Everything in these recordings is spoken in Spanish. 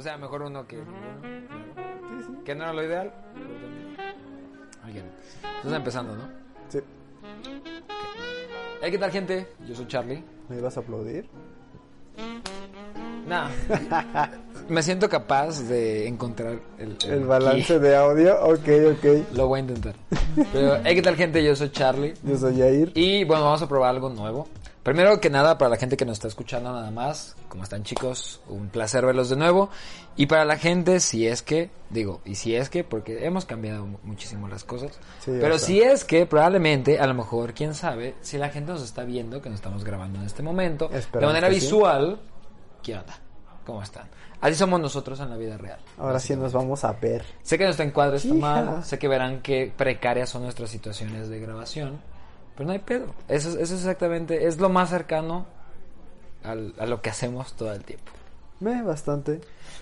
O sea, mejor uno que ninguno. Que no era lo ideal. pero también. Alguien. Estás empezando, ¿no? Sí. Hey, ¿qué tal, gente? Yo soy Charlie. ¿Me ibas a aplaudir? Nah. Me siento capaz de encontrar el, El balance de audio, ok, ok. Lo voy a intentar. Pero, hey, ¿qué tal, gente? Yo soy Charlie. Yo soy Jair. Y bueno, vamos a probar algo nuevo. Primero que nada, para la gente que nos está escuchando nada más, ¿cómo están chicos? Un placer verlos de nuevo. Y para la gente, si es que, digo, y si es que, porque hemos cambiado mu- muchísimo las cosas. Sí, pero si es que, probablemente, a lo mejor, quién sabe, si la gente nos está viendo, que nos estamos grabando en este momento, de Esperamos manera que sí. visual, ¿qué onda? ¿Cómo están? Así somos nosotros en la vida real. Ahora sí nos vamos a ver. Sé que nuestro encuadre está mal, sé que verán que precarias son nuestras situaciones de grabación, pero no hay pedo. Eso, es- eso es exactamente, es lo más cercano al- a lo que hacemos todo el tiempo. Me, bastante.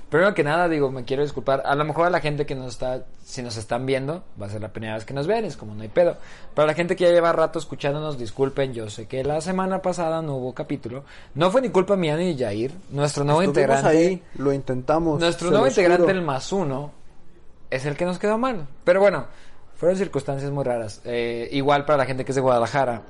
Primero que nada, digo, me quiero disculpar. A lo mejor a la gente que nos está, si nos están viendo, va a ser la primera vez que nos ven, es como no hay pedo. Para la gente que ya lleva rato escuchándonos, disculpen, yo sé que la semana pasada no hubo capítulo. No fue ni culpa mía ni de Jair, nuestro nuevo Estuvimos integrante. ahí, lo intentamos. Nuestro nuevo integrante, juro. el más uno, es el que nos quedó mal. Pero bueno, fueron circunstancias muy raras. Eh, igual para la gente que es de Guadalajara,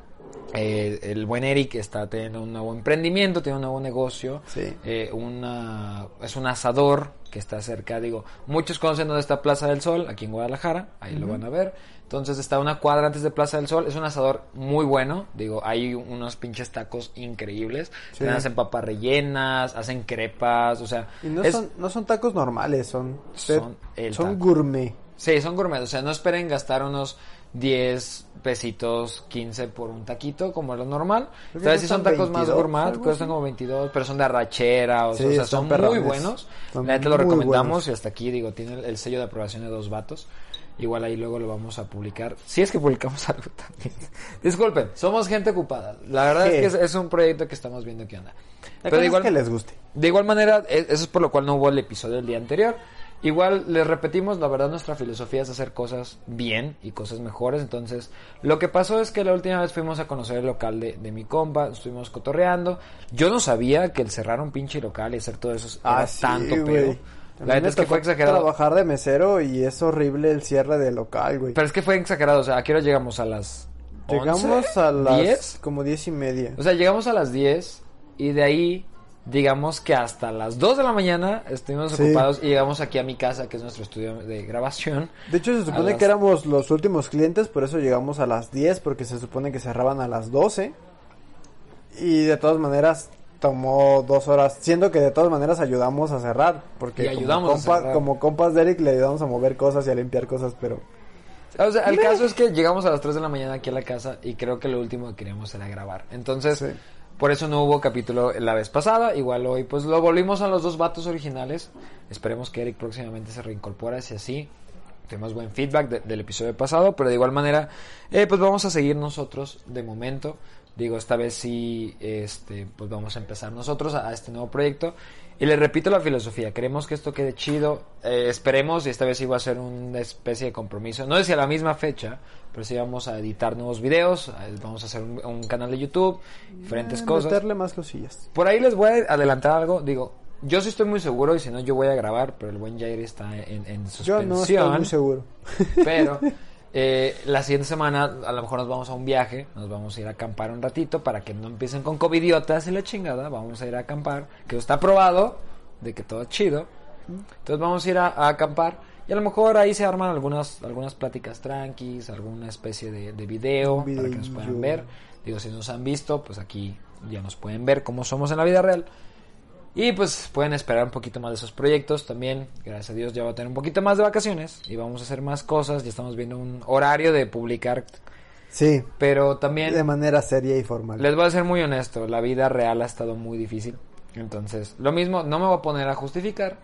eh, el buen Eric está teniendo un nuevo emprendimiento, tiene un nuevo negocio. Sí. Eh, una, es un asador que está cerca, digo, muchos conocen dónde está Plaza del Sol, aquí en Guadalajara, ahí lo van a ver. Entonces está una cuadra antes de Plaza del Sol, es un asador muy bueno, digo, hay unos pinches tacos increíbles, Sí. Hacen papas rellenas, hacen crepas, o sea, Y no, es- son, no son tacos normales, son, Son el son taco. gourmet. Sí, son gourmet, o sea, no esperen gastar unos 10 pesitos, 15 por un taquito como lo normal. ¿Sabes? Si son tacos más 22, gourmet, algo cuestan como 22, pero son de arrachera, o, Sí, sea, o sea, son perrones. muy buenos. Son La neta lo recomendamos buenos. y hasta aquí, digo, tiene el, el sello de aprobación de dos vatos. Igual ahí luego lo vamos a publicar. Si es que publicamos algo también. Disculpen, somos gente ocupada. La verdad Sí. es que es, es un proyecto que estamos viendo qué onda. La Pero de es igual, que les guste. de igual manera, e- eso es por lo cual no hubo el episodio del día anterior. Igual les repetimos, la verdad nuestra filosofía es hacer cosas bien y cosas mejores. Entonces, lo que pasó es que la última vez fuimos a conocer el local de, de mi compa, estuvimos cotorreando. Yo no sabía que el cerrar un pinche local y hacer todo eso era Ah, sí, tanto pedo. Mí La neta es que fue exagerado. trabajar de mesero y es horrible el cierre del local, güey. Pero es que fue exagerado, o sea, ¿a qué hora llegamos? ¿A las Llegamos 11? a las 10? como diez y media. O sea, llegamos a las 10 y de ahí, digamos que hasta las 2 de la mañana estuvimos Sí. ocupados y llegamos aquí a mi casa, que es nuestro estudio de grabación. De hecho, se supone las- que éramos los últimos clientes, por eso llegamos a las 10, porque se supone que cerraban a las 12. Y de todas maneras tomó dos horas, siendo que de todas maneras ayudamos a cerrar, porque Y ayudamos compa- como compas de Eric le ayudamos a mover cosas y a limpiar cosas, pero O sea, el caso es que llegamos a las 3 de la mañana aquí a la casa y creo que lo último que queríamos era grabar. Entonces, Sí. Por eso no hubo capítulo la vez pasada. Igual hoy, pues lo volvimos a los dos vatos originales. Esperemos que Eric próximamente se reincorpore, si así. Tuvimos buen feedback de- del episodio pasado, pero de igual manera, eh, pues vamos a seguir nosotros de momento. Digo, esta vez sí, este, pues vamos a empezar nosotros a este nuevo proyecto. Y le repito la filosofía, queremos que esto quede chido, eh, esperemos, y esta vez va a ser una especie de compromiso, no es si a la misma fecha, pero sí vamos a editar nuevos videos, vamos a hacer un, un canal de YouTube, diferentes eh, cosas. meterle más cosillas. Por ahí les voy a adelantar algo, digo, yo sí estoy muy seguro y si no yo voy a grabar, pero el buen Jair está en, en Yo suspensión. no estoy muy seguro. Pero eh, la siguiente semana a lo mejor nos vamos a un viaje, nos vamos a ir a acampar un ratito para que no empiecen con covidiotas y la chingada. Vamos a ir a acampar, que está probado de que todo es chido. Entonces vamos a ir a, a acampar y a lo mejor ahí se arman algunas algunas pláticas tranquis, alguna especie de, de video para que nos puedan ver. Digo, si nos han visto, pues aquí ya nos pueden ver cómo somos en la vida real. Y pues pueden esperar un poquito más de esos proyectos también. Gracias a Dios ya va a tener un poquito más de vacaciones y vamos a hacer más cosas. Ya estamos viendo un horario de publicar Sí, Pero también de manera seria y formal. les voy a ser muy honesto, la vida real ha estado muy difícil. Entonces, lo mismo, no me voy a poner a justificar,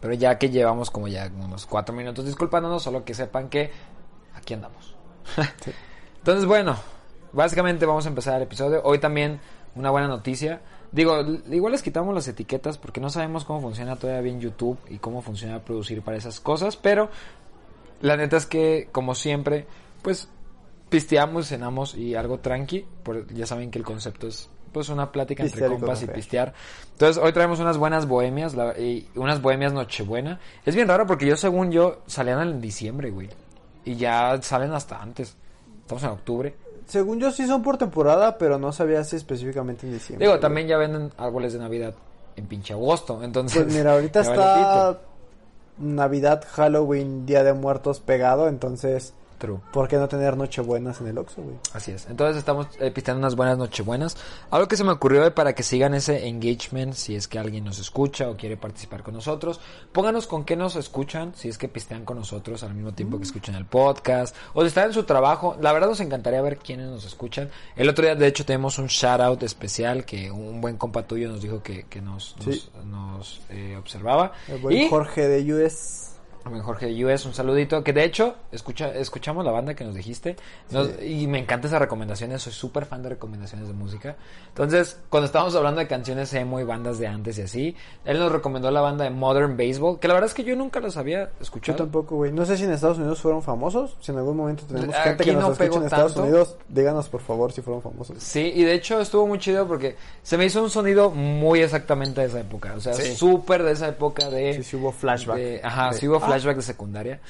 pero ya que llevamos como ya unos cuatro minutos disculpándonos, solo que sepan que aquí andamos. Entonces, bueno, básicamente vamos a empezar el episodio. Hoy también una buena noticia. Digo, igual les quitamos las etiquetas porque no sabemos cómo funciona todavía bien YouTube y cómo funciona producir para esas cosas, pero la neta es que, como siempre, pues pisteamos, cenamos y algo tranqui. Por, ya saben que el concepto es pues una plática entre Pistear y compas y conocer. pistear. Entonces hoy traemos unas buenas bohemias la- y unas bohemias nochebuena. Es bien raro porque yo según yo salían en diciembre, güey. Y ya salen hasta antes. Estamos en octubre. Según yo sí son por temporada, pero no sabía si específicamente en diciembre. Digo, también ya venden árboles de Navidad en pinche agosto. Entonces, Pues mira, ahorita está. Navidad, Halloween, Día de Muertos pegado, entonces True. ¿por qué no tener Nochebuenas en el Oxxo, güey? Así es. Entonces estamos eh, pisteando unas buenas nochebuenas. Algo que se me ocurrió de para que sigan ese engagement, si es que alguien nos escucha o quiere participar con nosotros, pónganos con qué nos escuchan, si es que pistean con nosotros al mismo tiempo que escuchan el podcast, o si están en su trabajo. La verdad nos encantaría ver quiénes nos escuchan. El otro día, de hecho, tenemos un shout out especial que un buen compa tuyo nos dijo que, que nos, Sí. nos, nos, eh, observaba. El buen Y- Jorge de US. Jorge US, un saludito. Que de hecho, escucha, escuchamos la banda que nos dijiste. Nos- Y me encantan esas recomendaciones. Soy súper fan de recomendaciones de música. Entonces, cuando estábamos hablando de canciones emo y bandas de antes y así, él nos recomendó la banda de Modern Baseball. Que la verdad es que yo nunca los había Yo escuchado. tampoco, güey. No sé si en Estados Unidos fueron famosos. Si en algún momento tenemos Aquí gente que no nos escucha en Estados tanto. Unidos, díganos por favor si fueron famosos. Sí, y de hecho estuvo muy chido porque se me hizo un sonido muy exactamente de esa época. O sea, Sí. súper de esa época de... Sí, sí hubo flashback. de- ajá, De- sí hubo Ah. Flashback de secundaria.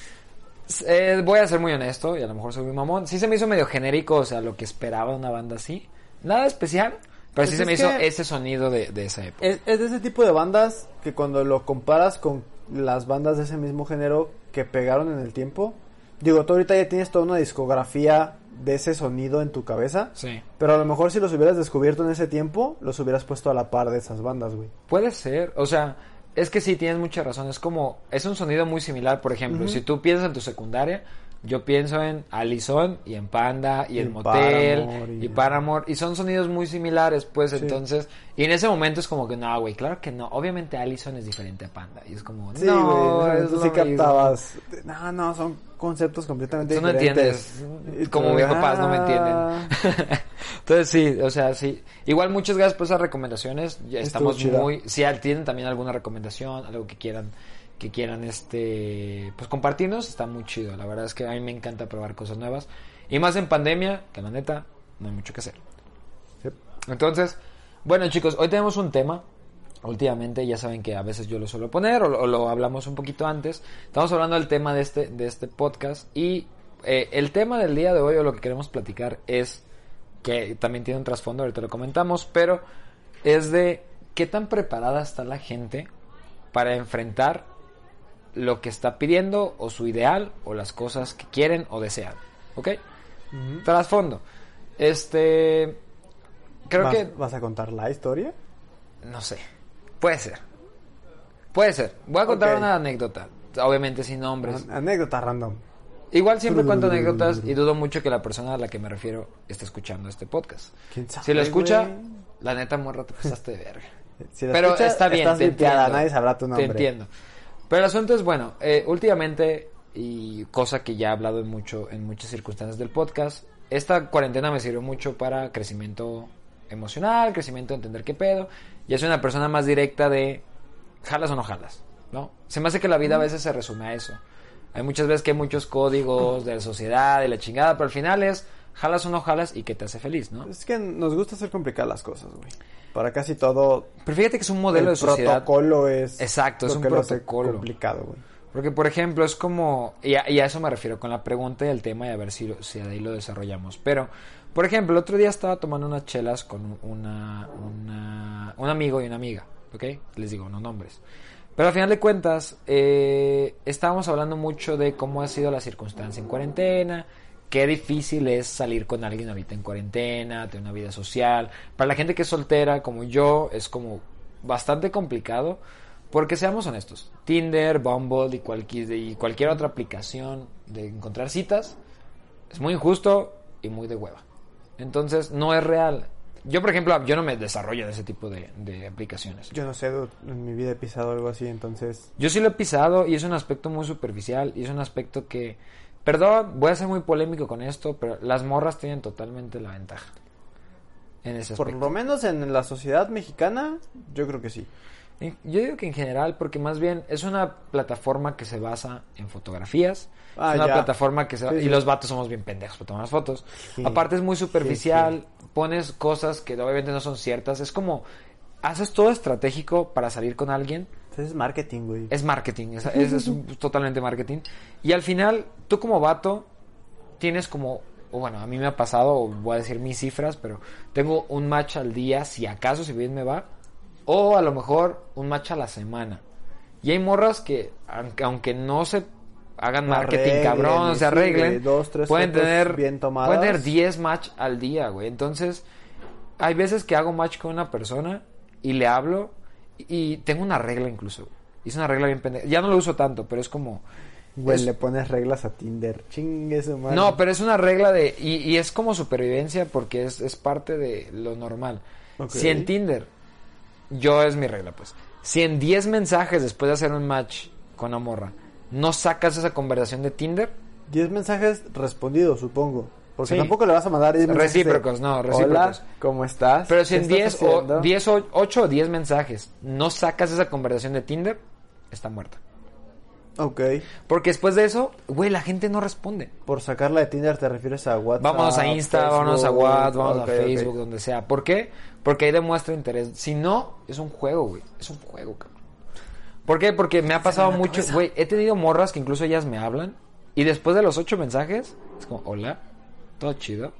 Eh, voy a ser muy honesto y a lo mejor soy muy mamón. Sí se me hizo medio genérico, o sea, lo que esperaba de una banda así. Nada especial, pero Pues sí se me hizo ese sonido de, de esa época. Es, es de ese tipo de bandas que cuando lo comparas con las bandas de ese mismo género que pegaron en el tiempo, digo, tú ahorita ya tienes toda una discografía de ese sonido en tu cabeza, Sí. pero a lo mejor si los hubieras descubierto en ese tiempo, los hubieras puesto a la par de esas bandas, güey. Puede ser, o sea, es que sí, tienes mucha razón. Es como, es un sonido muy similar, por ejemplo, si tú piensas en tu secundaria, yo pienso en Allison y en Panda y, en Motel Paramore y... Paramore y son sonidos muy similares, pues Sí. entonces, y en ese momento es como que no, güey, claro que no, obviamente Allison es diferente a Panda y es como, Sí, no, güey, es tú lo sí mismo". captabas. No, no, son conceptos completamente Tú no diferentes. entiendes, Y como mis papás no me ah. entienden. Entonces sí, o sea, sí. Igual muchas gracias por esas recomendaciones. Ya Estuvo estamos chida. muy, si tienen también alguna recomendación, algo que quieran, que quieran este, pues compartirnos, está muy chido. La verdad es que a mí me encanta probar cosas nuevas y más en pandemia, que la neta no hay mucho que hacer. Sí. Entonces, bueno chicos, hoy tenemos un tema. Últimamente ya saben que a veces yo lo suelo poner o, lo- o lo hablamos un poquito antes. Estamos hablando del tema de este, de este podcast y eh, el tema del día de hoy o lo que queremos platicar es que también tiene un trasfondo, ahorita lo comentamos, pero es de qué tan preparada está la gente para enfrentar lo que está pidiendo o su ideal o las cosas que quieren o desean. ¿Ok? Trasfondo. Este... Creo ¿Vas, que... ¿Vas a contar la historia? No sé. Puede ser. Puede ser. Voy a contar una anécdota. Obviamente sin nombres. An- Anécdota random. Igual siempre cuento anécdotas y dudo mucho que la persona a la que me refiero esté escuchando este podcast. ¿Quién sabe, Si lo escucha, güey? la neta morra te pasaste de verga. Si Pero escuchas, está bien, estás te limpiada, entiendo. nadie sabrá tu nombre. Te entiendo. Pero el asunto es bueno, eh, últimamente y cosa que ya he hablado en mucho en muchas circunstancias del podcast, esta cuarentena me sirvió mucho para crecimiento emocional, crecimiento de entender qué pedo, y soy una persona más directa de jalas o no jalas, ¿no? Se me hace que la vida a veces se resume a eso. Hay muchas veces que hay muchos códigos de la sociedad, de la chingada, pero al final es jalas o no jalas y qué te hace feliz, ¿no? Es que nos gusta hacer complicadas las cosas, güey. Para casi todo, Pero fíjate que es un modelo el de sociedad. protocolo es... Exacto, es un que protocolo. complicado, güey. Porque, por ejemplo, es como, y a, y a eso me refiero con la pregunta y el tema y a ver si, si de ahí lo desarrollamos. Pero, por ejemplo, el otro día estaba tomando unas chelas con una, una, un amigo y una amiga, ¿ok? Les digo, no nombres. Pero al final de cuentas, eh, estábamos hablando mucho de cómo ha sido la circunstancia en cuarentena, qué difícil es salir con alguien ahorita en cuarentena, tener una vida social. Para la gente que es soltera, como yo, es como bastante complicado. Porque seamos honestos, Tinder, Bumble y cualquier, y cualquier otra aplicación de encontrar citas es muy injusto y muy de hueva. Entonces, no es real. Yo, por ejemplo, yo no me desarrollo en ese tipo de, de aplicaciones. Yo no sé, en mi vida he pisado algo así, entonces... Yo sí lo he pisado y es un aspecto muy superficial y es un aspecto que, perdón, voy a ser muy polémico con esto, pero las morras tienen totalmente la ventaja. En ese Por aspecto. lo menos en la sociedad mexicana, yo creo que sí. Yo digo que en general, porque más bien es una plataforma que se basa en fotografías. Ah, es una ya. plataforma que se Sí, Y sí. los vatos somos bien pendejos para tomar las fotos. Sí. Aparte es muy superficial, pones cosas que obviamente no son ciertas. Es como, haces todo estratégico para salir con alguien. Entonces es marketing, güey. Es marketing, es, es- es totalmente marketing. Y al final, tú como vato, tienes como, o bueno, a mí me ha pasado, voy a decir mis cifras, pero tengo un match al día, si acaso, si bien me va, o a lo mejor un match a la semana. Y hay morras que, aunque, aunque no se hagan marketing Arreglen, cabrón, se arreglen, dos, tres pueden tener, bien pueden tener 10 match al día, güey. Entonces, hay veces que hago match con una persona y le hablo y tengo una regla incluso. Hice una regla bien pendeja. Ya no lo uso tanto, pero es como... Güey, es- le pones reglas a Tinder. Chingue su madre. No, pero es una regla de... Y, y es como supervivencia porque es, es parte de lo normal. Si en Tinder, yo es mi regla pues. Si en 10 mensajes después de hacer un match con una morra, no sacas esa conversación de Tinder, 10 mensajes respondidos, supongo. Porque Sí. tampoco le vas a mandar 10 mensajes. de, Recíprocos, no, recíprocos. Hola, ¿cómo estás? Pero si ¿Qué en estás 10 o, haciendo?" 10 o 8 o 10 mensajes no sacas esa conversación de Tinder, está muerta. Ok. Porque después de eso, güey, la gente no responde. Por sacarla de Tinder te refieres a WhatsApp. Vámonos a Insta, Facebook? vámonos a WhatsApp, vámonos a ok. Facebook, donde sea. ¿Por qué? Porque ahí demuestra interés. Si no, es un juego, güey. Es un juego, cabrón. ¿Por qué? Porque me ha pasado mucho, güey. He tenido morras que incluso ellas me hablan. Y después de los ocho mensajes, es como, hola, todo chido.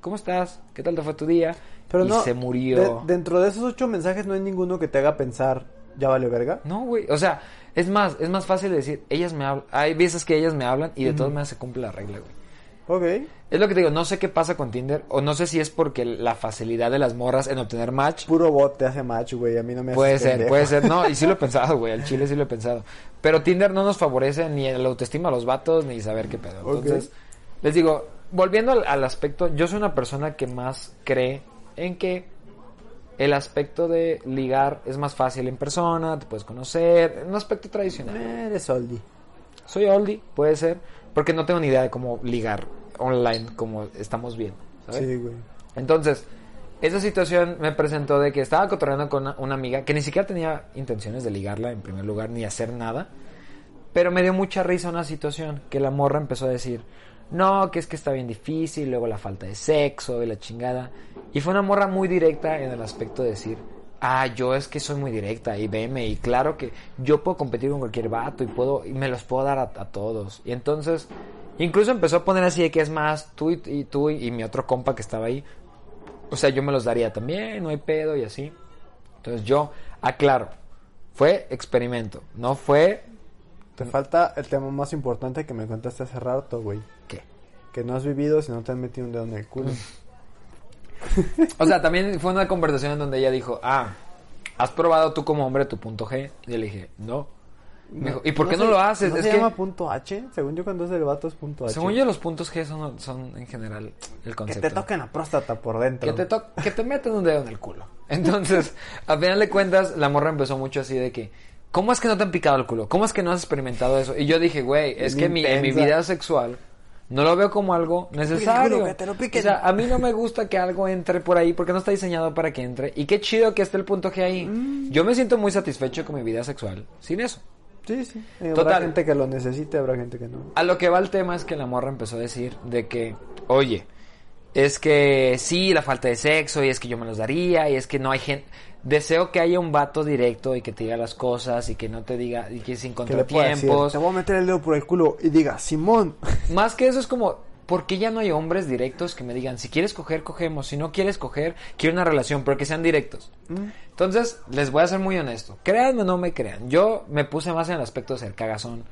¿Cómo estás? ¿Qué tal te fue tu día? Pero y no, se murió. de- dentro de esos 8 mensajes no hay ninguno que te haga pensar, ya vale verga. No, güey. O sea, es más, es más fácil decir, ellas me hablan. Hay veces que ellas me hablan y de todas maneras se cumple la regla, güey. Ok. Es lo que te digo, no sé qué pasa con Tinder, o no sé si es porque la facilidad de las morras en obtener match. Puro bot te hace match, güey. A mí no me hace Puede ser, puede ser. No, y sí lo he pensado, güey. Al chile sí lo he pensado. Pero Tinder no nos favorece ni la autoestima a los vatos, ni saber qué pedo. Entonces, les digo, volviendo al, al aspecto, yo soy una persona que más cree en que el aspecto de ligar es más fácil en persona, te puedes conocer, un aspecto tradicional. Eres oldie. Soy oldie, puede ser, porque no tengo ni idea de cómo ligar online como estamos viendo, ¿sabes? Sí, güey. Entonces, esa situación me presentó de que estaba cotorreando con una, una amiga que ni siquiera tenía intenciones de ligarla en primer lugar ni hacer nada. Pero me dio mucha risa una situación que la morra empezó a decir, no, que es que está bien difícil, luego la falta de sexo y la chingada. Y fue una morra muy directa en el aspecto de decir, ah, yo es que soy muy directa y veme y claro que yo puedo competir con cualquier vato y puedo y me los puedo dar a, a todos. Y entonces, incluso empezó a poner así de que es más tú y, y tú y, y mi otro compa que estaba ahí. O sea, yo me los daría también, no hay pedo y así. Entonces yo aclaro, fue experimento, no fue Te falta el tema más importante que me contaste hace rato, güey. ¿qué? Que no has vivido si no te han metido un dedo en el culo. O sea, también fue una conversación en donde ella dijo, ah, ¿has probado tú como hombre tu punto G? Y yo le dije, no. Me dijo, ¿y por qué no, se- lo haces? ¿No es se que, llama punto H? Según yo cuando es del vato es punto H. según yo, los puntos G son, son en general el Que concepto. te toquen la próstata por dentro. Que te, to- que te meten un dedo en el culo. Entonces, a final de cuentas, la morra empezó mucho así de que, ¿cómo es que no te han picado el culo? ¿Cómo es que no has experimentado eso? Y yo dije, güey, es que mi, en mi vida sexual no lo veo como algo necesario. O sea, a mí no me gusta que algo entre por ahí porque no está diseñado para que entre. Y qué chido que esté el punto G ahí. Mm. Yo me siento muy satisfecho con mi vida sexual sin eso. Sí, sí. Y Habrá gente que lo necesite, habrá gente que no. A lo que va el tema es que la morra empezó a decir de que, oye, es que sí, la falta de sexo, y es que yo me los daría, y es que no hay gente. Deseo que haya un vato directo y que te diga las cosas y que no te diga, y que sin contratiempos. te voy a meter el dedo por el culo y diga, Simón. Más que eso es como, ¿por qué ya no hay hombres directos que me digan, si quieres coger, cogemos, si no quieres coger, quiero una relación, pero que sean directos? Entonces, les voy a ser muy honesto. Créanme o no me crean. Yo me puse más en el aspecto de ser cagazón.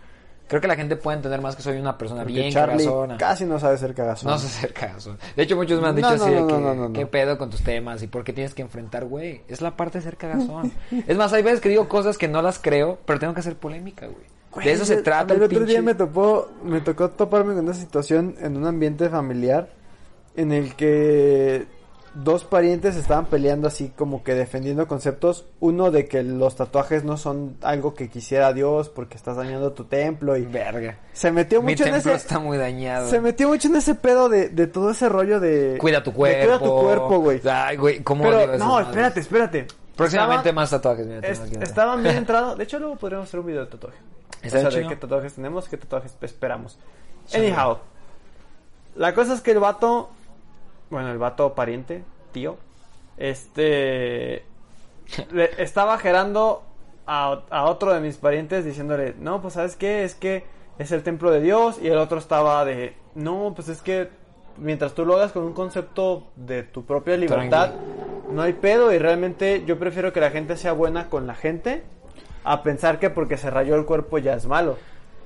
Creo que la gente puede entender más que soy una persona Porque bien Charlie cagazona. casi no sabe ser cagazón. No sé ser cagazón. De hecho, muchos me han dicho no, así de no, que, no. ¿qué pedo con tus temas? ¿Y por qué tienes que enfrentar, güey? Es la parte de ser cagazón. es más, hay veces que digo cosas que no las creo, pero tengo que hacer polémica, güey. De eso se trata el el otro día me tocó, me tocó toparme con una situación en un ambiente familiar en el que dos parientes estaban peleando así como que defendiendo conceptos. Uno de que los tatuajes no son algo que quisiera Dios porque estás dañando tu templo y Verga. se metió Mi mucho en ese está muy dañado. se metió mucho en ese pedo de, de todo ese rollo de Cuida tu de cuerpo. cuida tu cuerpo, güey. Ay, güey, ¿cómo Pero no, madres? espérate, espérate. Próximamente Estaban- más tatuajes. Mira, es- estaban bien entrados. De hecho, luego podríamos hacer un video de tatuaje. O sea, de qué tatuajes tenemos, qué tatuajes esperamos. Sí. Anyhow, la cosa es que el vato, bueno, el vato pariente, tío, este, le estaba gerando a, a otro de mis parientes diciéndole, no, pues sabes qué, es que es el templo de Dios y el otro estaba de, no, pues es que mientras tú lo hagas con un concepto de tu propia libertad, no hay pedo y realmente yo prefiero que la gente sea buena con la gente a pensar que porque se rayó el cuerpo ya es malo.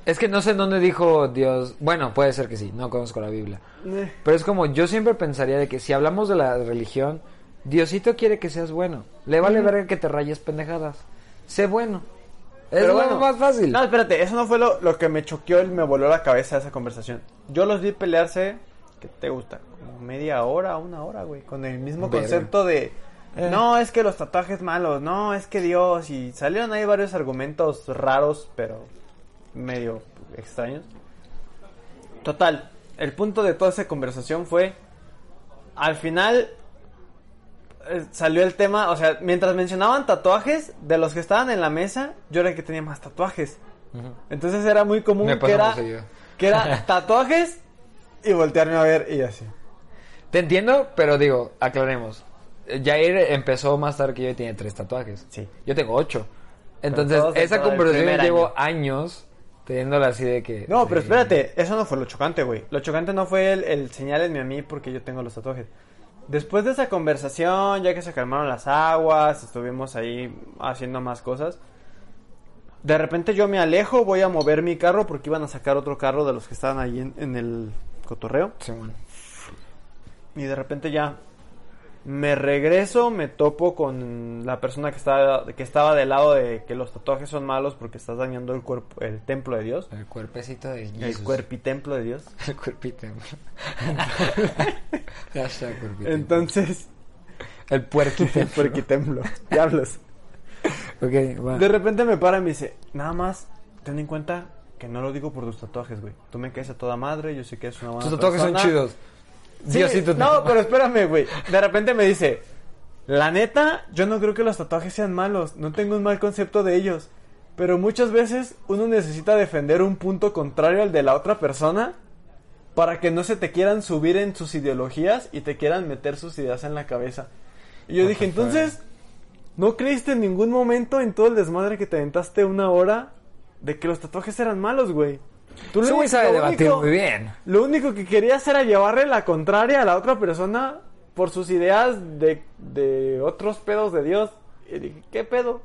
Es que no sé en dónde dijo Dios. Bueno, puede ser que sí, no conozco la Biblia. Eh, Pero es como, yo siempre pensaría de que si hablamos de la religión, Diosito quiere que seas bueno. Le vale verga que te rayes pendejadas. Sé bueno. Es Pero bueno, más fácil. No, espérate, eso no fue lo, lo que me choqueó y me voló la cabeza esa conversación. Yo los vi pelearse, ¿qué te gusta? Como media hora, una hora, güey. Con el mismo Verga. concepto de, Eh. no, es que los tatuajes malos, no, es que Dios. Y salieron ahí varios argumentos raros, pero medio extraños. Total, el punto de toda esa conversación fue, al final eh, salió el tema, o sea, mientras mencionaban tatuajes, de los que estaban en la mesa, yo era el que tenía más tatuajes. Entonces era muy común Me que era, que tatuajes y voltearme a ver y así. Te entiendo, pero digo, aclaremos. Jair empezó más tarde que yo y tiene tres tatuajes. Sí. Yo tengo ocho. Entonces, esa conversación llevo año. años teniéndola así de que... No, pero sí. espérate, eso no fue lo chocante, güey. Lo chocante no fue el, el señálenme a mí porque yo tengo los tatuajes. Después de esa conversación, ya que se calmaron las aguas, estuvimos ahí haciendo más cosas. De repente yo me alejo, voy a mover mi carro porque iban a sacar otro carro de los que estaban ahí en, en el cotorreo. Sí, bueno. Y de repente ya me regreso, me topo con la persona que estaba, que estaba del lado de que los tatuajes son malos porque estás dañando el cuerpo, el templo de Dios. El cuerpecito de El Jesus. cuerpitemplo de Dios. El cuerpito. Entonces, El puerquito. el puerquitemplo. Diablos. De repente me para y me dice, nada más, ten en cuenta que no lo digo por tus tatuajes, güey. Tú me caes a toda madre, yo sé que es una buena Tus tatuajes son persona". chidos. Sí, Diosito te- no, pero espérame, güey. De repente me dice, la neta, yo no creo que los tatuajes sean malos. No tengo un mal concepto de ellos. Pero muchas veces uno necesita defender un punto contrario al de la otra persona para que no se te quieran subir en sus ideologías y te quieran meter sus ideas en la cabeza. Y yo dije, entonces, ¿no creíste en ningún momento en todo el desmadre que te aventaste una hora de que los tatuajes eran malos, güey? Tú lo- sabe lo debatir único- muy bien. lo único que querías era llevarle la contraria a la otra persona por sus ideas de, de otros pedos de Dios. Y dije, ¿qué pedo?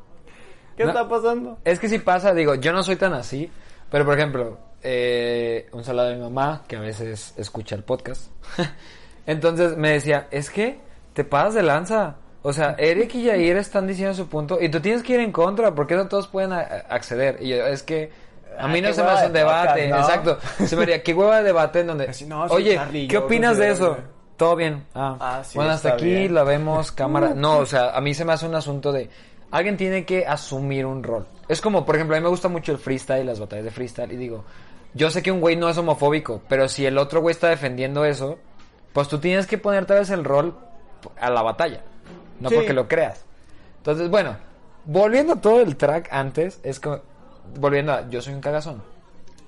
¿Qué No. está pasando? Es que si pasa, digo, yo no soy tan así, pero por ejemplo, eh, un saludo a mi mamá, que a veces escucha el podcast. Entonces me decía, es que te pasas de lanza. O sea, Eric y Jair están diciendo su punto y tú tienes que ir en contra, porque no todos pueden acceder. Y yo, es que a mí Ah, no se me hace un de debate, podcast, ¿no? exacto. Se me haría, qué hueva de debate en donde, Así, no, oye, Charlie, ¿qué opinas de eso? Todo bien. Ah, Ah, sí, bueno, hasta aquí bien. la vemos, cámara. No, o sea, a mí se me hace un asunto de. Alguien tiene que asumir un rol. Es como, por ejemplo, a mí me gusta mucho el freestyle, las batallas de freestyle. Y digo, yo sé que un güey no es homofóbico, pero si el otro güey está defendiendo eso, pues tú tienes que poner tal vez el rol a la batalla. No Sí. porque lo creas. Entonces, bueno, volviendo a todo el track antes, es que. Volviendo a. Yo soy un cagazón.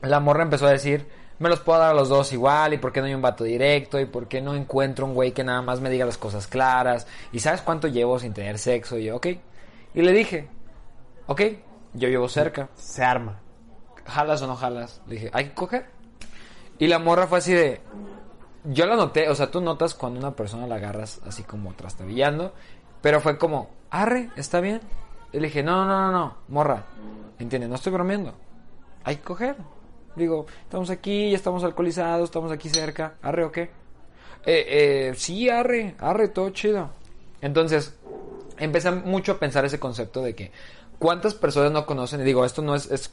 La morra empezó a decir, me los puedo dar a los dos igual, y por qué no hay un vato directo, y por qué no encuentro un güey que nada más me diga las cosas claras, y sabes cuánto llevo sin tener sexo, y yo, ok. Y le dije, ok, yo llevo cerca, Se arma. ¿jalas o no jalas? Le dije, ¿hay que coger? Y la morra fue así de, yo la noté, o sea, tú notas cuando una persona la agarras así como trastabillando, pero fue como, arre, está bien. Y le dije, no, no, no, no, morra, entiende, no estoy bromeando, hay que coger. Digo, estamos aquí, ya estamos alcoholizados, estamos aquí cerca, arre o qué. Eh, eh, sí, arre, arre, todo chido. Entonces, empecé mucho a pensar ese concepto de que cuántas personas no conocen, y digo, esto no es, es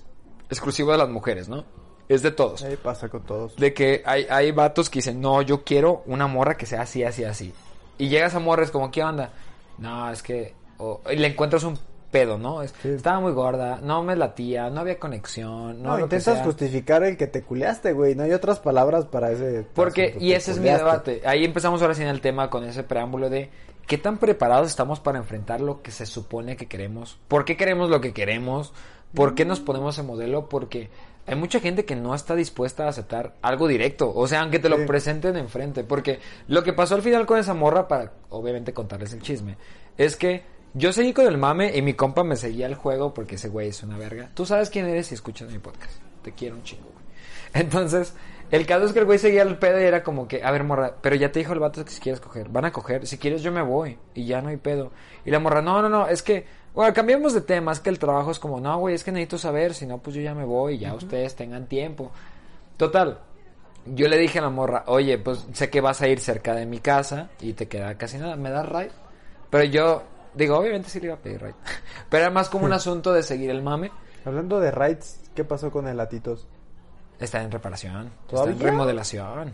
exclusivo de las mujeres, ¿no? es de todos. Ahí pasa con todos. De que hay, hay vatos que dicen, no, yo quiero una morra que sea así, así, así. Y llegas a morra, es como, ¿qué onda? No, es que... o- y le encuentras un pedo, ¿no? Sí. Estaba muy gorda, no me latía, no había conexión, no, No, intentas justificar el que te culeaste, güey. No hay otras palabras para ese. Porque, y ese es mi debate. Ahí empezamos ahora sí en el tema con ese preámbulo de qué tan preparados estamos para enfrentar lo que se supone que queremos. ¿Por qué queremos lo que queremos? ¿Por qué nos ponemos en modelo? Porque hay mucha gente que no está dispuesta a aceptar algo directo. O sea, aunque te lo Sí. presenten enfrente. Porque lo que pasó al final con esa morra, para obviamente contarles el chisme, es que yo seguí con el mame y mi compa me seguía el juego porque ese güey es una verga. Tú sabes quién eres si escuchas mi podcast. Te quiero un chingo, güey. Entonces, el caso es que el güey seguía el pedo y era como que, a ver, morra, pero ya te dijo el vato que si quieres coger, van a coger, si quieres yo me voy y ya no hay pedo. Y la morra, no, no, no, es que, bueno, cambiemos de tema, es que el trabajo es como, no, güey, es que necesito saber, si no, pues yo ya me voy y ya ustedes tengan tiempo. Total, yo le dije a la morra, oye, pues sé que vas a ir cerca de mi casa y te queda casi nada, ¿me das ride? Pero yo, digo, obviamente sí le iba a pedir ride. Pero era más como un asunto de seguir el mame. Hablando de rides, ¿qué pasó con el latitos? Está en reparación, ¿Todavía? está en remodelación.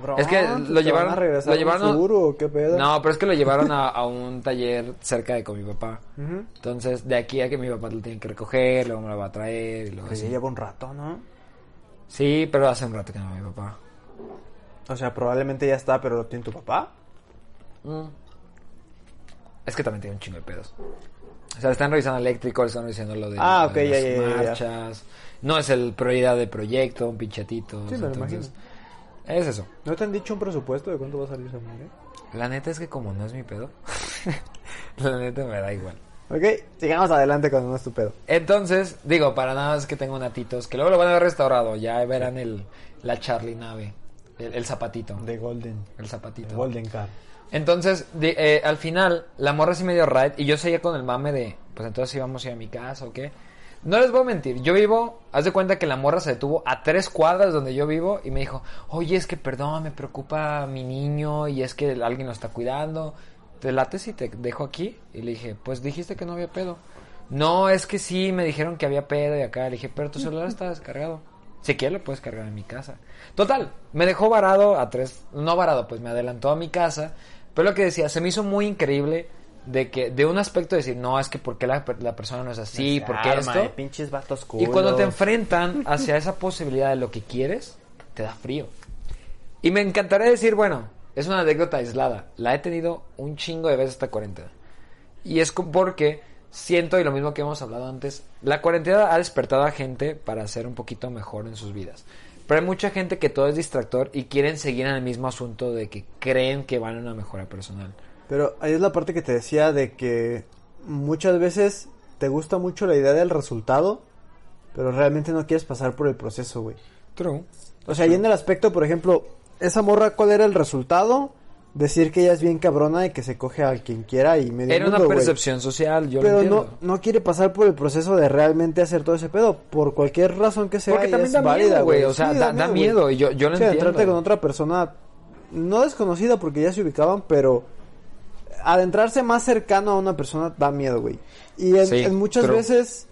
Cabrón, Es que ¿te lo a llevaron- regresar lo llevaron- seguro qué pedo? No, pero es que lo llevaron a, a un taller cerca de con mi papá. Entonces, de aquí a que mi papá lo tiene que recoger, luego me lo va a traer y luego así. lleva un rato, ¿no? Sí, pero hace un rato que no va mi papá. O sea, probablemente ya está, pero lo tiene tu papá. Mm. Es que también tiene un chingo de pedos. O sea, están revisando eléctrico, están revisando lo de, Ah, lo ok, de ya, las ya, ya, ya. marchas. No es el prioridad de proyecto, un pinchatito. Sí, me lo entonces, Es eso. ¿No te han dicho un presupuesto de cuánto va a salir esa madre? La neta es que como no es mi pedo, la neta me da igual. Ok, sigamos adelante con no es tu pedo. Entonces, digo, para nada es que tengo natitos, que luego lo van a ver restaurado, ya verán el, la Charlie nave, el, el zapatito, De Golden. el zapatito. Golden Car. Entonces, eh, al final, la morra sí me dio ride y yo seguía con el mame de, pues entonces íbamos a ir a mi casa o qué. No les voy a mentir, yo vivo, haz de cuenta que la morra se detuvo a tres cuadras donde yo vivo y me dijo, oye, es que perdón, me preocupa mi niño y es que alguien lo está cuidando. ¿Te late si te dejo aquí? Y le dije, pues dijiste que no había pedo. No, es que sí, me dijeron que había pedo y acá. Le dije, pero tu celular está descargado. Si quieres lo puedes cargar en mi casa. Total, me dejó varado a tres, no varado, pues me adelantó a mi casa. Pero lo que decía, se me hizo muy increíble de que, de un aspecto decir, no, es que porque la, per- la persona no es así, porque arma, esto. pinches vatos Y cuando te enfrentan hacia esa posibilidad de lo que quieres, te da frío. Y me encantaría decir, bueno, es una anécdota aislada. La he tenido un chingo de veces esta cuarentena. Y es porque siento, y lo mismo que hemos hablado antes, la cuarentena ha despertado a gente para ser un poquito mejor en sus vidas. Pero hay mucha gente que todo es distractor y quieren seguir en el mismo asunto de que creen que van a una mejora personal. Pero ahí es la parte que te decía de que muchas veces te gusta mucho la idea del resultado, pero realmente no quieres pasar por el proceso, güey. True. O sea, y en el aspecto, por ejemplo, esa morra, ¿cuál era el resultado? Decir que ella es bien cabrona y que se coge a quien quiera y medio Era una mundo, percepción social, yo lo Pero entiendo. no, no quiere pasar por el proceso de realmente hacer todo ese pedo, por cualquier razón que sea. Porque y también es da válida, güey. O sea, Sí, da, miedo. Y yo, yo lo Sí, entiendo. adentrarte con otra persona no desconocida porque ya se ubicaban, pero adentrarse más cercano a una persona da miedo, güey. Y en, Sí, en muchas true. veces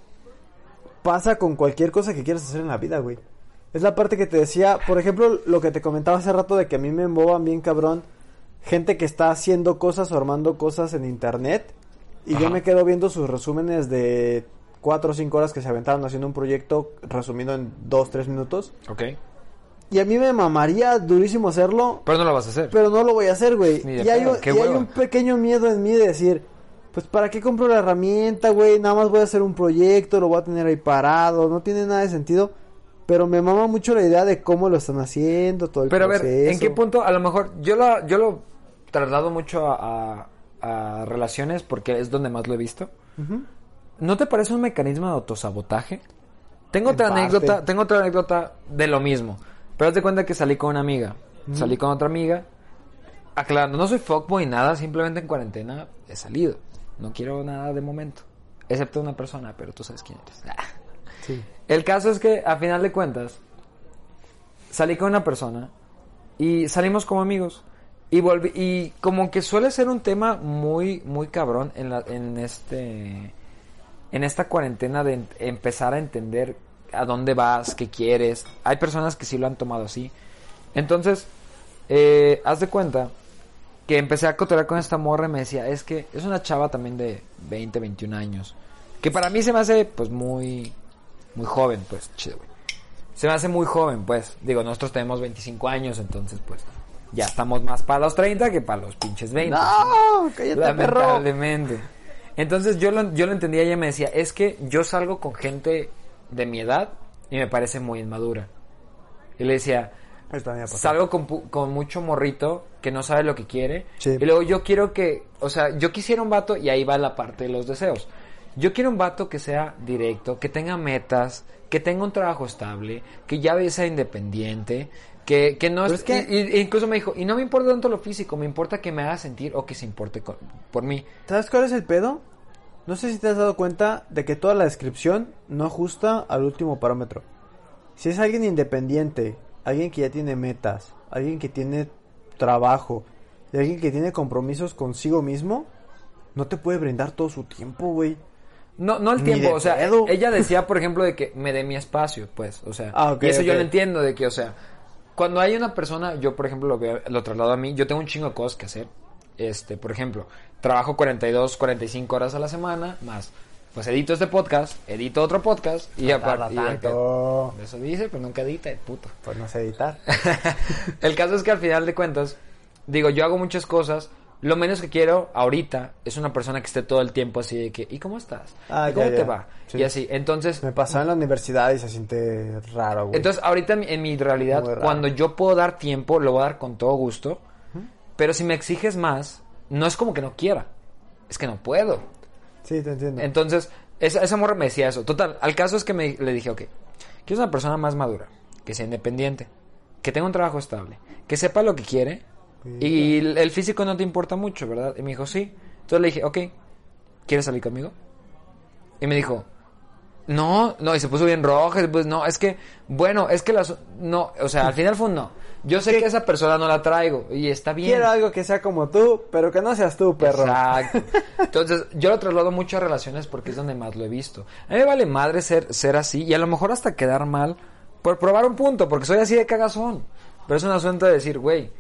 pasa con cualquier cosa que quieras hacer en la vida, güey. Es la parte que te decía, por ejemplo, lo que te comentaba hace rato de que a mí me emboban bien cabrón gente que está haciendo cosas o armando cosas en internet y yo me quedo viendo sus resúmenes de cuatro o cinco horas que se aventaron haciendo un proyecto resumido en dos, tres minutos. Ok. Y a mí me mamaría durísimo hacerlo, Pero no lo vas a hacer. pero no lo voy a hacer, güey. Y, hay, un- qué y hay hueva. un pequeño miedo en mí de decir, pues ¿para qué compro la herramienta, güey? Nada más voy a hacer un proyecto, lo voy a tener ahí parado, no tiene nada de sentido. Pero me mama mucho la idea de cómo lo están haciendo, todo el Pero a ver, proceso. ¿en qué punto? A lo mejor yo lo, yo lo traslado mucho a, a- a relaciones porque es donde más lo he visto. Ujú. ¿No te parece un mecanismo de autosabotaje? Tengo En otra parte. anécdota, tengo otra anécdota de lo mismo. Pero de cuenta que salí con una amiga. Salí con otra amiga. Aclarando, no soy fuckboy nada, simplemente en cuarentena he salido. No quiero nada de momento. Excepto una persona, pero tú sabes quién eres. Sí. El caso es que, a final de cuentas, salí con una persona y salimos como amigos. Y volví, y como que suele ser un tema muy, muy cabrón en la, en este, en esta cuarentena de empezar a entender a dónde vas, qué quieres. Hay personas que sí lo han tomado así. Entonces, eh, haz de cuenta que empecé a cotorrear con esta morra y me decía, es que es una chava también de 20, 21 años. Que para mí se me hace, pues, muy, muy joven, pues, chido, güey. Se me hace muy joven, pues. Digo, nosotros tenemos 25 años, entonces, pues, ya estamos más para los 30 que para los pinches 20. No, cállate, perro. Lamentablemente. Entonces yo lo, yo lo entendía y ella me decía, es que yo salgo con gente de mi edad y me parece muy inmadura. Y le decía, salgo con, pu- con mucho morrito que no sabe lo que quiere. Sí. Y luego yo quiero que, o sea, yo quisiera un vato, y ahí va la parte de los deseos. Yo quiero un vato que sea directo, que tenga metas, que tenga un trabajo estable, que ya sea independiente, que, que no es que- y- y- incluso me dijo, y no me importa tanto lo físico, me importa que me haga sentir o que se importe con- por mí. ¿Sabes cuál es el pedo? No sé si te has dado cuenta de que toda la descripción no ajusta al último parámetro. Si es alguien independiente, alguien que ya tiene metas, alguien que tiene trabajo, y alguien que tiene compromisos consigo mismo, no te puede brindar todo su tiempo, güey. No, no el tiempo, o sea, pedo. ella decía, por ejemplo, de que me dé mi espacio, pues, o sea, Ah, ok, y eso yo ok. lo entiendo, de que, o sea, cuando hay una persona, yo, por ejemplo, lo, veo- lo traslado a mí, yo tengo un chingo de cosas que hacer, este, por ejemplo, trabajo 42, 45 horas a la semana, más, pues edito este podcast, edito otro podcast, y aparte, tanto. eso dice, pero nunca edita, puto. Pues no sé editar. el caso es que al final de cuentas, digo, yo hago muchas cosas. Lo menos que quiero ahorita es una persona que esté todo el tiempo así de que, ¿y cómo estás? Ah, ¿Y cómo ya, te ya. va? Sí. Y así, entonces, Me pasó en la universidad y se siente raro, güey. entonces ahorita en mi- realidad, cuando yo puedo dar tiempo, lo voy a dar con todo gusto. Pero si me exiges más, no es como que no quiera, es que no puedo. sí, te entiendo. Entonces, esa, esa morra me decía eso. Total, al caso es que me, le dije, ok, quiero una persona más madura, que sea independiente, que tenga un trabajo estable, que sepa lo que quiere y el, físico no te importa mucho, ¿verdad? Y me dijo, sí. Entonces le dije, ok, ¿quieres salir conmigo? Y me dijo, no, no, y se puso bien roja, y pues no, es que, bueno, es que las, no, o sea, al final fue un no. Yo sé que esa persona no la traigo y está bien. Quiero algo que sea como tú, pero que no seas tú, perro. Exacto. Entonces, yo lo traslado mucho a relaciones porque es donde más lo he visto. A mí me vale madre ser, ser así y a lo mejor hasta quedar mal por probar un punto, porque soy así de cagazón. Pero es un asunto de decir, güey,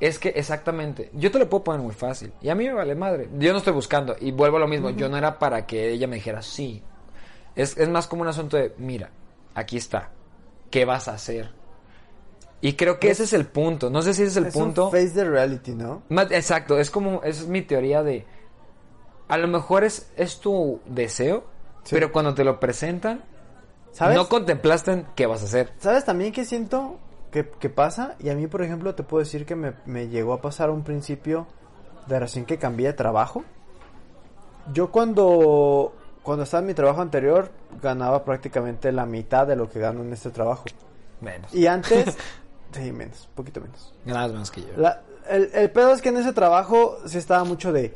es que exactamente, yo te lo puedo poner muy fácil y a mí me vale madre. Yo no estoy buscando y vuelvo a lo mismo, yo no era para que ella me dijera sí. Es, es más como un asunto de, mira, aquí está, ¿qué vas a hacer? Y creo que ese es el punto, no sé si ese es el es un punto. face the reality, ¿no? Exacto, es como, esa es mi teoría de, a lo mejor es, es tu deseo, Sí. pero cuando te lo presentan, ¿Sabes? no contemplaste en qué vas a hacer. ¿Sabes también qué siento que, que pasa? Y a mí, por ejemplo, te puedo decir que me, me llegó a pasar un principio de recién que cambié de trabajo. Yo cuando, cuando estaba en mi trabajo anterior ganaba prácticamente la mitad de lo que gano en este trabajo. Menos. Y antes, sí, menos, poquito menos. Nada más que yo. La- el, el pedo es que en ese trabajo se estaba mucho de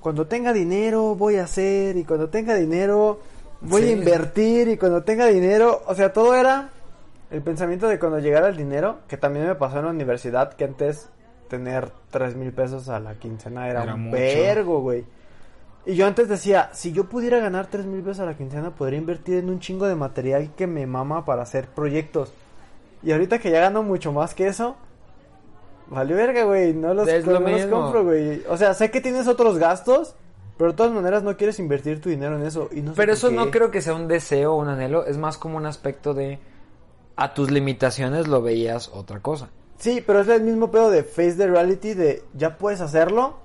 cuando tenga dinero voy a hacer y cuando tenga dinero voy Sí. a invertir y cuando tenga dinero, o sea, todo era el pensamiento de cuando llegara el dinero, que también me pasó en la universidad, que antes tener tres mil pesos a la quincena era, Era un vergo, güey. Y yo antes decía, si yo pudiera ganar tres mil pesos a la quincena, podría invertir en un chingo de material que me mama para hacer proyectos. Y ahorita que ya gano mucho más que eso, vale verga, güey. No los, Es lo no los compro, güey. O sea, sé que tienes otros gastos, pero de todas maneras no quieres invertir tu dinero en eso. Y no Pero eso qué. no creo que sea un deseo o un anhelo, es más como un aspecto de, a tus limitaciones lo veías otra cosa. Sí, pero es el mismo pedo de face the reality de ya puedes hacerlo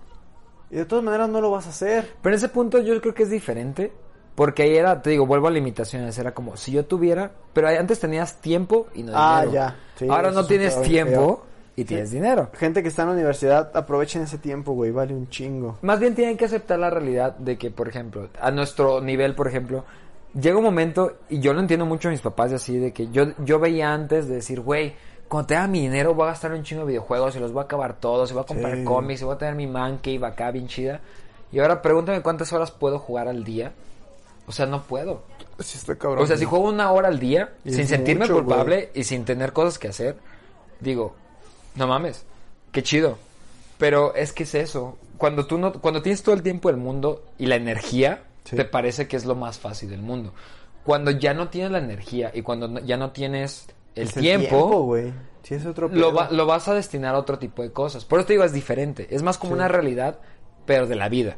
y de todas maneras no lo vas a hacer. Pero en ese punto yo creo que es diferente. Porque ahí era, te digo, vuelvo a limitaciones. Era como si yo tuviera. Pero antes tenías tiempo y no Ah, dinero. ya. Sí, Ahora no tienes tiempo y tienes dinero. Gente que está en la universidad, aprovechen ese tiempo, güey, vale un chingo. Más bien tienen que aceptar la realidad de que, por ejemplo, a nuestro nivel, por ejemplo, llega un momento, y yo lo entiendo mucho a mis papás, y así, de que yo, yo veía antes de decir, güey, cuando tenga mi dinero voy a gastar un chingo de videojuegos y los voy a acabar todos, y voy a comprar Sí. cómics, y voy a tener mi man cave acá bien chida. Y ahora pregúntame cuántas horas puedo jugar al día. O sea, no puedo. Sí, está cabrón. O sea, si juego una hora al día, sin sentirme mucho, culpable y sin tener cosas que hacer, digo, no mames, qué chido. Pero es que es eso. Cuando tú no, cuando tienes todo el tiempo del mundo y la energía, Sí. te parece que es lo más fácil del mundo. cuando ya no tienes la energía y cuando no- ya no tienes el Es tiempo. Sí, es otro lo, va- lo vas a destinar a otro tipo de cosas. Por eso te digo, es diferente. Es más como Sí. una realidad, pero de la vida.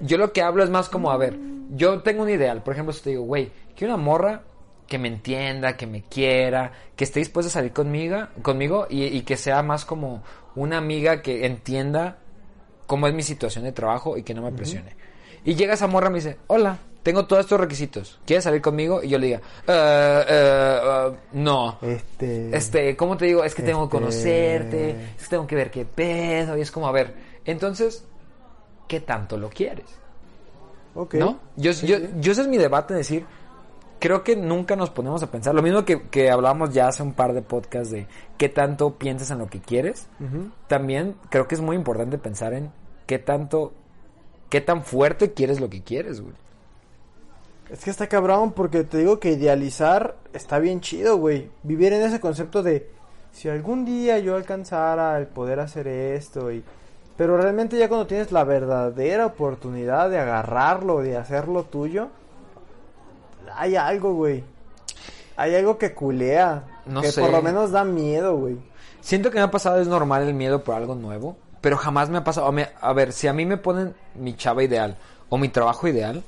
Yo lo que hablo es más como, a ver, yo tengo un ideal. Por ejemplo, si te digo, güey, quiero una morra que me entienda, que me quiera, que esté dispuesta a salir conmigo, conmigo y, y que sea más como una amiga que entienda cómo es mi situación de trabajo y que no me presione. Y llega esa morra y me dice, hola, tengo todos estos requisitos. ¿Quieres salir conmigo? Y yo le diga, "Eh, eh, eh, no. Este... Este, ¿cómo te digo? Es que tengo que Este- conocerte, es que tengo que ver qué pedo, y es como, a ver, entonces, ¿qué tanto lo quieres? Ok. ¿No? Yo, Sí, yo, sí. yo ese es mi debate, decir, creo que nunca nos ponemos a pensar, lo mismo que, que hablábamos ya hace un par de podcasts de qué tanto piensas en lo que quieres, también creo que es muy importante pensar en qué tanto, qué tan fuerte quieres lo que quieres, güey. Es que está cabrón porque te digo que idealizar está bien chido, güey. Vivir en ese concepto de si algún día yo alcanzara el poder hacer esto y pero realmente ya cuando tienes la verdadera oportunidad de agarrarlo, de hacerlo tuyo, hay algo, güey. Hay algo que culea, No que sé. por lo menos da miedo, güey. Siento que me ha pasado, es normal el miedo por algo nuevo, pero jamás me ha pasado. A, a ver, si a mí me ponen mi chava ideal o mi trabajo ideal,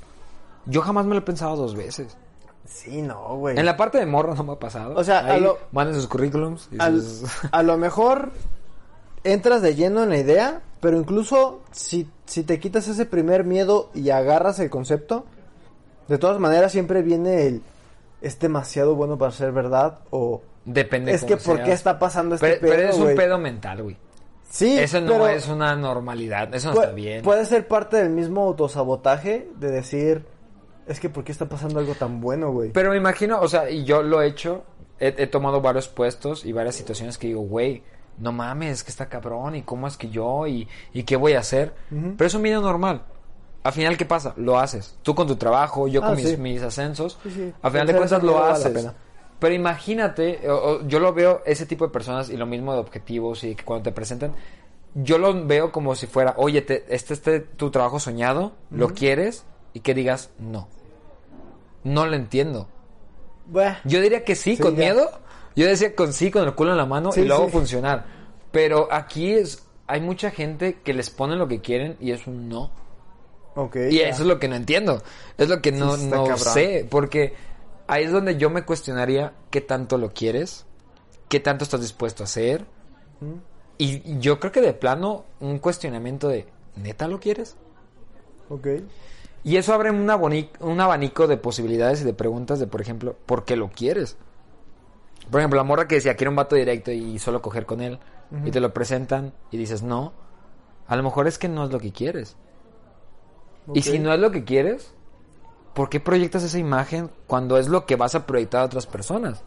yo jamás me lo he pensado dos veces. Sí, no, güey. En la parte de morro no me ha pasado. O sea, a Ahí lo- manden sus currículums. y Al- sus- a lo mejor entras de lleno en la idea, pero incluso si, si te quitas ese primer miedo y agarras el concepto, de todas maneras siempre viene el es demasiado bueno para ser verdad o Depende es que por qué está pasando este Pero, pedo, pero es un pedo mental, güey. Sí, Eso no pero es una normalidad, eso no pu- está bien. Puede ser parte del mismo autosabotaje de decir es que por qué está pasando algo tan bueno, güey. Pero me imagino, o sea, y yo lo he hecho, he, he tomado varios puestos y varias situaciones que digo, güey, no mames, es que está cabrón, y cómo es que yo, y, y qué voy a hacer. Pero es un video normal. Al final, ¿qué pasa? Lo haces. Tú con tu trabajo, yo Ah, con mis, sí. mis ascensos. Sí, sí. Al final de cuentas lo vale la haces. pena. Pero imagínate, o- o yo lo veo, ese tipo de personas, y lo mismo de objetivos, y que cuando te presentan, yo lo veo como si fuera, oye, te- este es tu trabajo soñado, lo quieres, y que digas, no. No lo entiendo. Yo diría que sí, Sí, con ya. miedo. Yo decía con sí, con el culo en la mano Sí, y lo hago sí. funcionar. Pero aquí es, hay mucha gente que les ponen lo que quieren y es un no. Ok, Y ya. eso es lo que no entiendo. Es lo que no, no sé. Porque ahí es donde yo me cuestionaría qué tanto lo quieres, qué tanto estás dispuesto a hacer. Y yo creo que de plano, un cuestionamiento de, ¿neta lo quieres? Ok. Y eso abre una un abanico de posibilidades y de preguntas de, por ejemplo, ¿por qué lo quieres? Por ejemplo, la morra que decía, quiero un vato directo y solo coger con él, y te lo presentan y dices, no, a lo mejor es que no es lo que quieres. Y si no es lo que quieres, ¿por qué proyectas esa imagen cuando es lo que vas a proyectar a otras personas?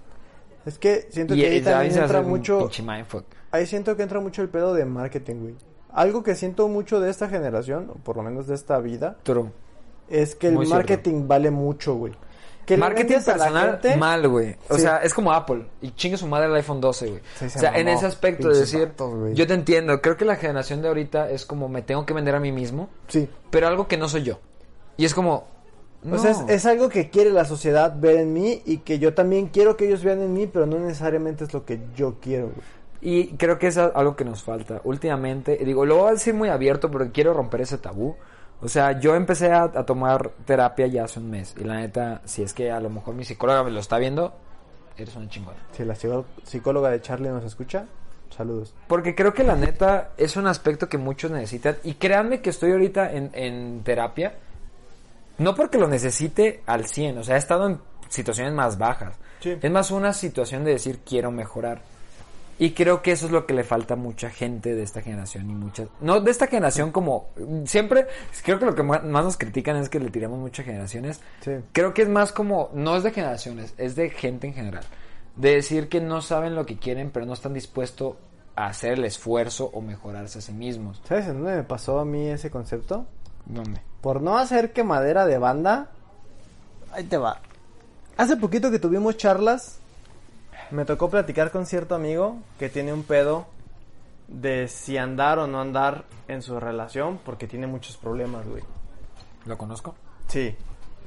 Es que siento Y que ahí también entra mucho. Ahí siento que entra mucho el pedo de marketing, güey. Algo que siento mucho de esta generación, o por lo menos de esta vida, True. es que el Muy cierto. marketing vale mucho, güey. Que Marketing personal, gente- mal, güey. O Sí. sea, es como Apple. Y chingue su madre el iPhone 12, güey. Sí, se o sea, en ese aspecto de decir, yo te entiendo. Creo que la generación de ahorita es como me tengo que vender a mí mismo, Sí. pero algo que no soy yo. Y es como, no. O sea, es, es algo que quiere la sociedad ver en mí y que yo también quiero que ellos vean en mí, pero no necesariamente es lo que yo quiero, güey. Y creo que es algo que nos falta últimamente. Digo, lo voy a decir muy abierto porque quiero romper ese tabú. O sea, yo empecé a, a tomar terapia ya hace un mes. Y la neta, si es que a lo mejor mi psicóloga me lo está viendo, eres una chingona. Si la psicóloga de Charlie nos escucha, saludos. Porque creo que la neta es un aspecto que muchos necesitan. Y créanme que estoy ahorita en, en terapia. No porque lo necesite al 100. O sea, he estado en situaciones más bajas. Sí. Es más una situación de decir quiero mejorar. Y creo que eso es lo que le falta a mucha gente de esta generación y muchas... No de esta generación como... Siempre, creo que lo que más nos critican es que le tiramos muchas generaciones. Sí. Creo que es más como... No es de generaciones, es de gente en general. De decir que no saben lo que quieren, pero no están dispuestos a hacer el esfuerzo o mejorarse a sí mismos. ¿Sabes en dónde me pasó a mí ese concepto? ¿Dónde? Por no hacer quemadera de banda. Ahí te va. Hace poquito que tuvimos charlas, me tocó platicar con cierto amigo que tiene un pedo de si andar o no andar en su relación porque tiene muchos problemas, güey. ¿Lo conozco? Sí.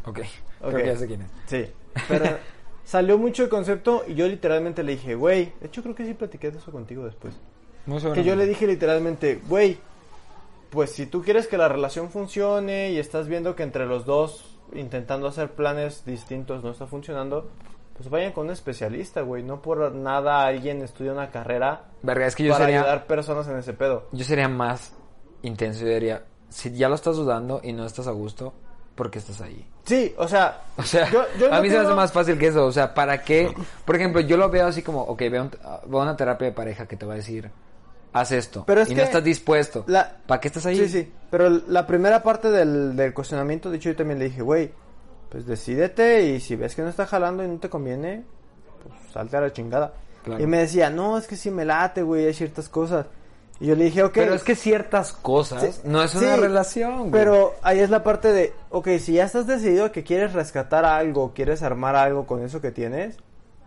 Ok. Ok. Creo que ya sé quién es. Sí, pero salió mucho el concepto y yo literalmente le dije, güey, de hecho creo que sí platiqué de eso contigo después. Muy Que yo le dije literalmente, güey, pues si tú quieres que la relación funcione y estás viendo que entre los dos intentando hacer planes distintos no está funcionando, pues vayan con un especialista, güey. No por nada alguien estudia una carrera Verga, es que yo para sería, ayudar personas en ese pedo. yo sería más intenso. Yo diría, si ya lo estás dudando y no estás a gusto, ¿por qué estás ahí? Sí, o sea, O sea, yo- yo a no mí se me hace más fácil que eso. O sea, ¿para qué? Por ejemplo, yo lo veo así como, ok, veo, un- veo una terapia de pareja que te va a decir, haz esto. Pero es y que no estás dispuesto. la- ¿Para qué estás ahí? Sí, sí. Pero la primera parte del, del cuestionamiento, de hecho, yo también le dije, güey, pues decídete y si ves que no está jalando y no te conviene, pues salte a la chingada. Claro. Y me decía, no, es que sí me late, güey, hay ciertas cosas. Y yo le dije, ok. Pero es que ciertas cosas Sí, no es una sí, relación, güey. Pero ahí es la parte de, ok, si ya estás decidido que quieres rescatar algo, quieres armar algo con eso que tienes,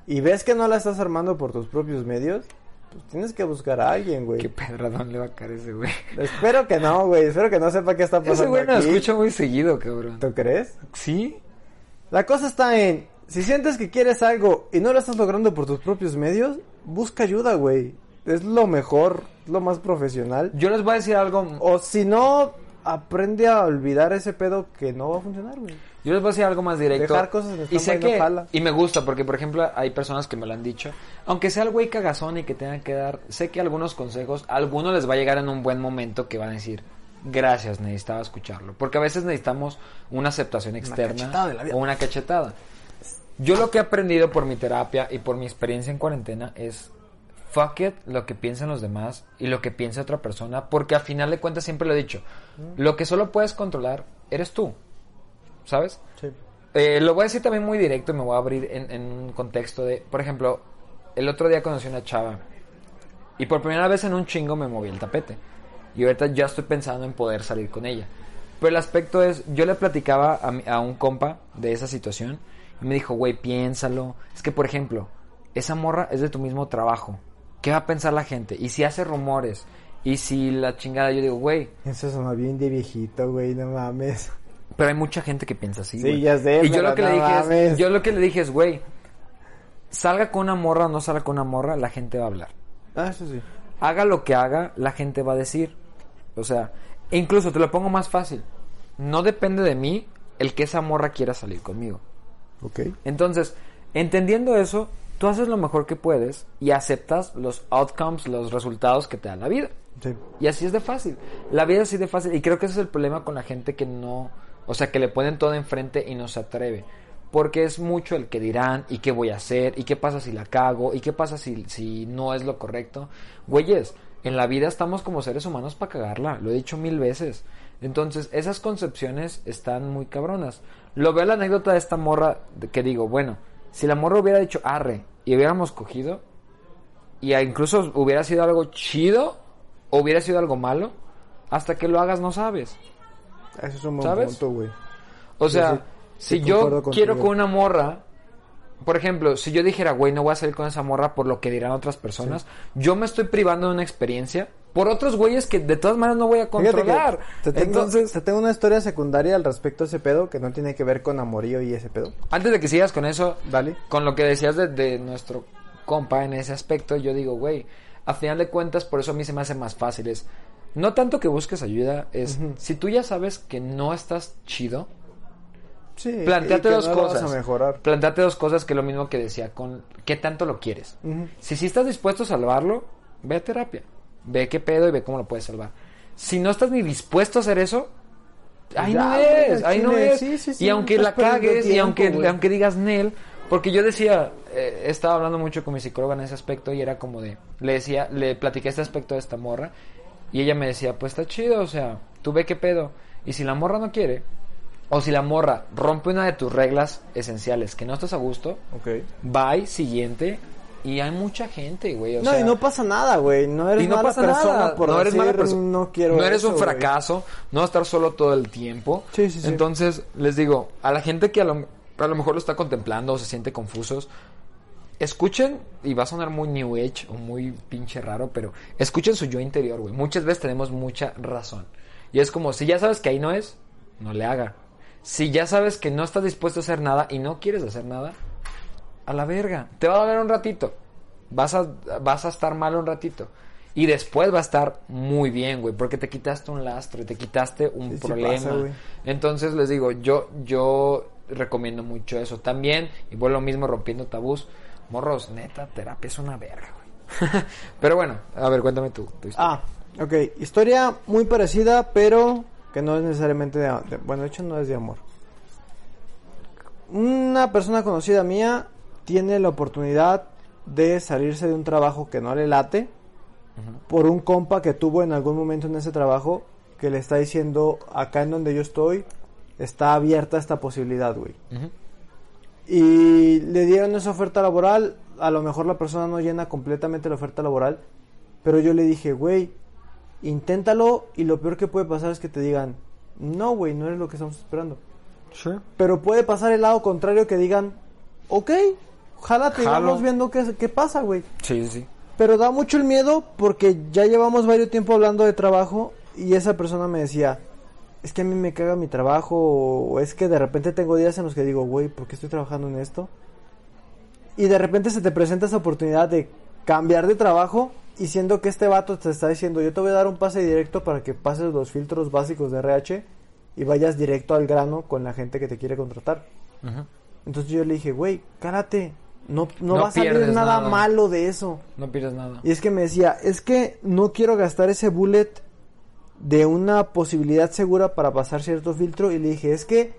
y ves que no la estás armando por tus propios medios, pues tienes que buscar a alguien, güey. Qué pedradón le va a caer ese güey. Espero que no, güey. Espero que no sepa qué está pasando Ese güey no lo escucho muy seguido, cabrón. ¿Tú crees? ¿Sí? La cosa está en, si sientes que quieres algo y no lo estás logrando por tus propios medios, busca ayuda, güey. Es lo mejor, lo más profesional. Yo les voy a decir algo. O si no, aprende a olvidar ese pedo que no va a funcionar, güey. Yo les voy a decir algo más directo. Dejar cosas en y sé que y me gusta porque por ejemplo hay personas que me lo han dicho, aunque sea el güey cagazón y que tengan que dar, sé que algunos consejos, a algunos les va a llegar en un buen momento que van a decir, "Gracias, necesitaba escucharlo", porque a veces necesitamos una aceptación externa o una cachetada. Yo lo que he aprendido por mi terapia y por mi experiencia en cuarentena es fuck it lo que piensan los demás y lo que piensa otra persona, porque al final de cuentas siempre lo he dicho, lo que solo puedes controlar eres tú. ¿Sabes? Sí. Eh, lo voy a decir también muy directo y me voy a abrir en, en un contexto de, por ejemplo, el otro día conocí una chava y por primera vez en un chingo me moví el tapete y ahorita ya estoy pensando en poder salir con ella. Pero el aspecto es, yo le platicaba a, mi- a un compa de esa situación y me dijo, güey, piénsalo. Es que, por ejemplo, esa morra es de tu mismo trabajo. ¿Qué va a pensar la gente? Y si hace rumores y si la chingada, yo digo, güey, Eso suena bien de viejito, güey, no mames. pero hay mucha gente que piensa así. Sí, ya sé, Y yo lo que le no dije mames. es, yo lo que le dije es, güey, salga con una morra o no salga con una morra, la gente va a hablar. Ah, eso sí. Haga lo que haga, la gente va a decir. O sea, incluso te lo pongo más fácil. No depende de mí el que esa morra quiera salir conmigo. Ok. Entonces, entendiendo eso, tú haces lo mejor que puedes y aceptas los outcomes, los resultados que te da la vida. Sí. Y así es de fácil. La vida es así de fácil. Y creo que ese es el problema con la gente que no. O sea, que le ponen todo enfrente y no se atreve. Porque es mucho el que dirán y qué voy a hacer y qué pasa si la cago y qué pasa si, si no es lo correcto. Güeyes, en la vida estamos como seres humanos para cagarla. Lo he dicho mil veces. Entonces, esas concepciones están muy cabronas. Lo veo la anécdota de esta morra que digo, bueno, si la morra hubiera dicho arre y hubiéramos cogido, y incluso hubiera sido algo chido o hubiera sido algo malo, hasta que lo hagas no sabes. Eso es un buen ¿Sabes? punto, güey. O sea, si yo quiero con una morra, por ejemplo, si yo dijera, güey, no voy a salir con esa morra por lo que dirán otras personas, yo me estoy privando de una experiencia por otros güeyes que de todas maneras no voy a controlar. te tengo, Entonces, te tengo una historia secundaria al respecto a ese pedo que no tiene que ver con amorío y ese pedo. antes de que sigas con eso, Dale. con lo que decías de, de nuestro compa en ese aspecto, yo digo, güey, a final de cuentas, por eso a mí se me hace más fácil. Es, no tanto que busques ayuda, es, si tú ya sabes que no estás chido, Sí. planteate dos no cosas. Vas a mejorar. Planteate dos cosas que es lo mismo que decía con qué tanto lo quieres. Ujú. Si sí estás dispuesto a salvarlo, ve a terapia. Ve qué pedo y ve cómo lo puedes salvar. Si no estás ni dispuesto a hacer eso, ahí no es, ahí no es. sí, sí, sí, y aunque la cagues y aunque, aunque digas Nel, porque yo decía, eh, estaba hablando mucho con mi psicóloga en ese aspecto y era como de, le decía, le platiqué este aspecto de esta morra y ella me decía, pues está chido, o sea, tú ve qué pedo. Y si la morra no quiere, o si la morra rompe una de tus reglas esenciales que no estás a gusto, Ok. bye, siguiente. Y hay mucha gente, güey. o no, sea, y no pasa nada, güey. No eres y no mala pasa persona nada. por no eres decir, mala persona. No quiero No eres eso, un güey. fracaso. No vas a estar solo todo el tiempo. Sí, sí, sí. Entonces, les digo, a la gente que a lo, a lo mejor lo está contemplando o se siente confusos, escuchen, y va a sonar muy New Age o muy pinche raro, pero escuchen su yo interior, güey. Muchas veces tenemos mucha razón. Y es como, si ya sabes que ahí no es, no le haga. Si ya sabes que no estás dispuesto a hacer nada y no quieres hacer nada, a la verga. Te va a doler un ratito. Vas a, vas a estar mal un ratito. Y después va a estar muy bien, güey, porque te quitaste un lastre, te quitaste un Sí, sí problema. pasa. Entonces les digo, yo, yo recomiendo mucho eso. También, y vuelvo lo mismo rompiendo tabús, morros, neta, terapia es una verga, güey. Pero bueno, a ver, cuéntame tú. tu historia. Ah, ok. Historia muy parecida, pero que no es necesariamente de, de- Bueno, de hecho no es de amor. Una persona conocida mía tiene la oportunidad de salirse de un trabajo que no le late por un compa que tuvo en algún momento en ese trabajo que le está diciendo acá en donde yo estoy está abierta esta posibilidad, güey. Y le dieron esa oferta laboral. A lo mejor la persona no llena completamente la oferta laboral. Pero yo le dije, güey, inténtalo. Y lo peor que puede pasar es que te digan, no, güey, no eres lo que estamos esperando. Pero puede pasar el lado contrario que digan, ok, jálate, y Jalo. vamos viendo qué, qué pasa, güey. Sí, sí. Pero da mucho el miedo porque ya llevamos varios tiempo hablando de trabajo y esa persona me decía, es que a mí me caga mi trabajo o es que de repente tengo días en los que digo, güey, ¿por qué estoy trabajando en esto? Y de repente se te presenta esa oportunidad de cambiar de trabajo y siendo que este vato te está diciendo, yo te voy a dar un pase directo para que pases los filtros básicos de RH y vayas directo al grano con la gente que te quiere contratar. Ujú. Entonces yo le dije, güey, cárate, no, no, No va a salir nada nada. malo de eso. No pierdes nada. Y es que me decía, es que no quiero gastar ese bullet de una posibilidad segura para pasar cierto filtro. Y le dije, es que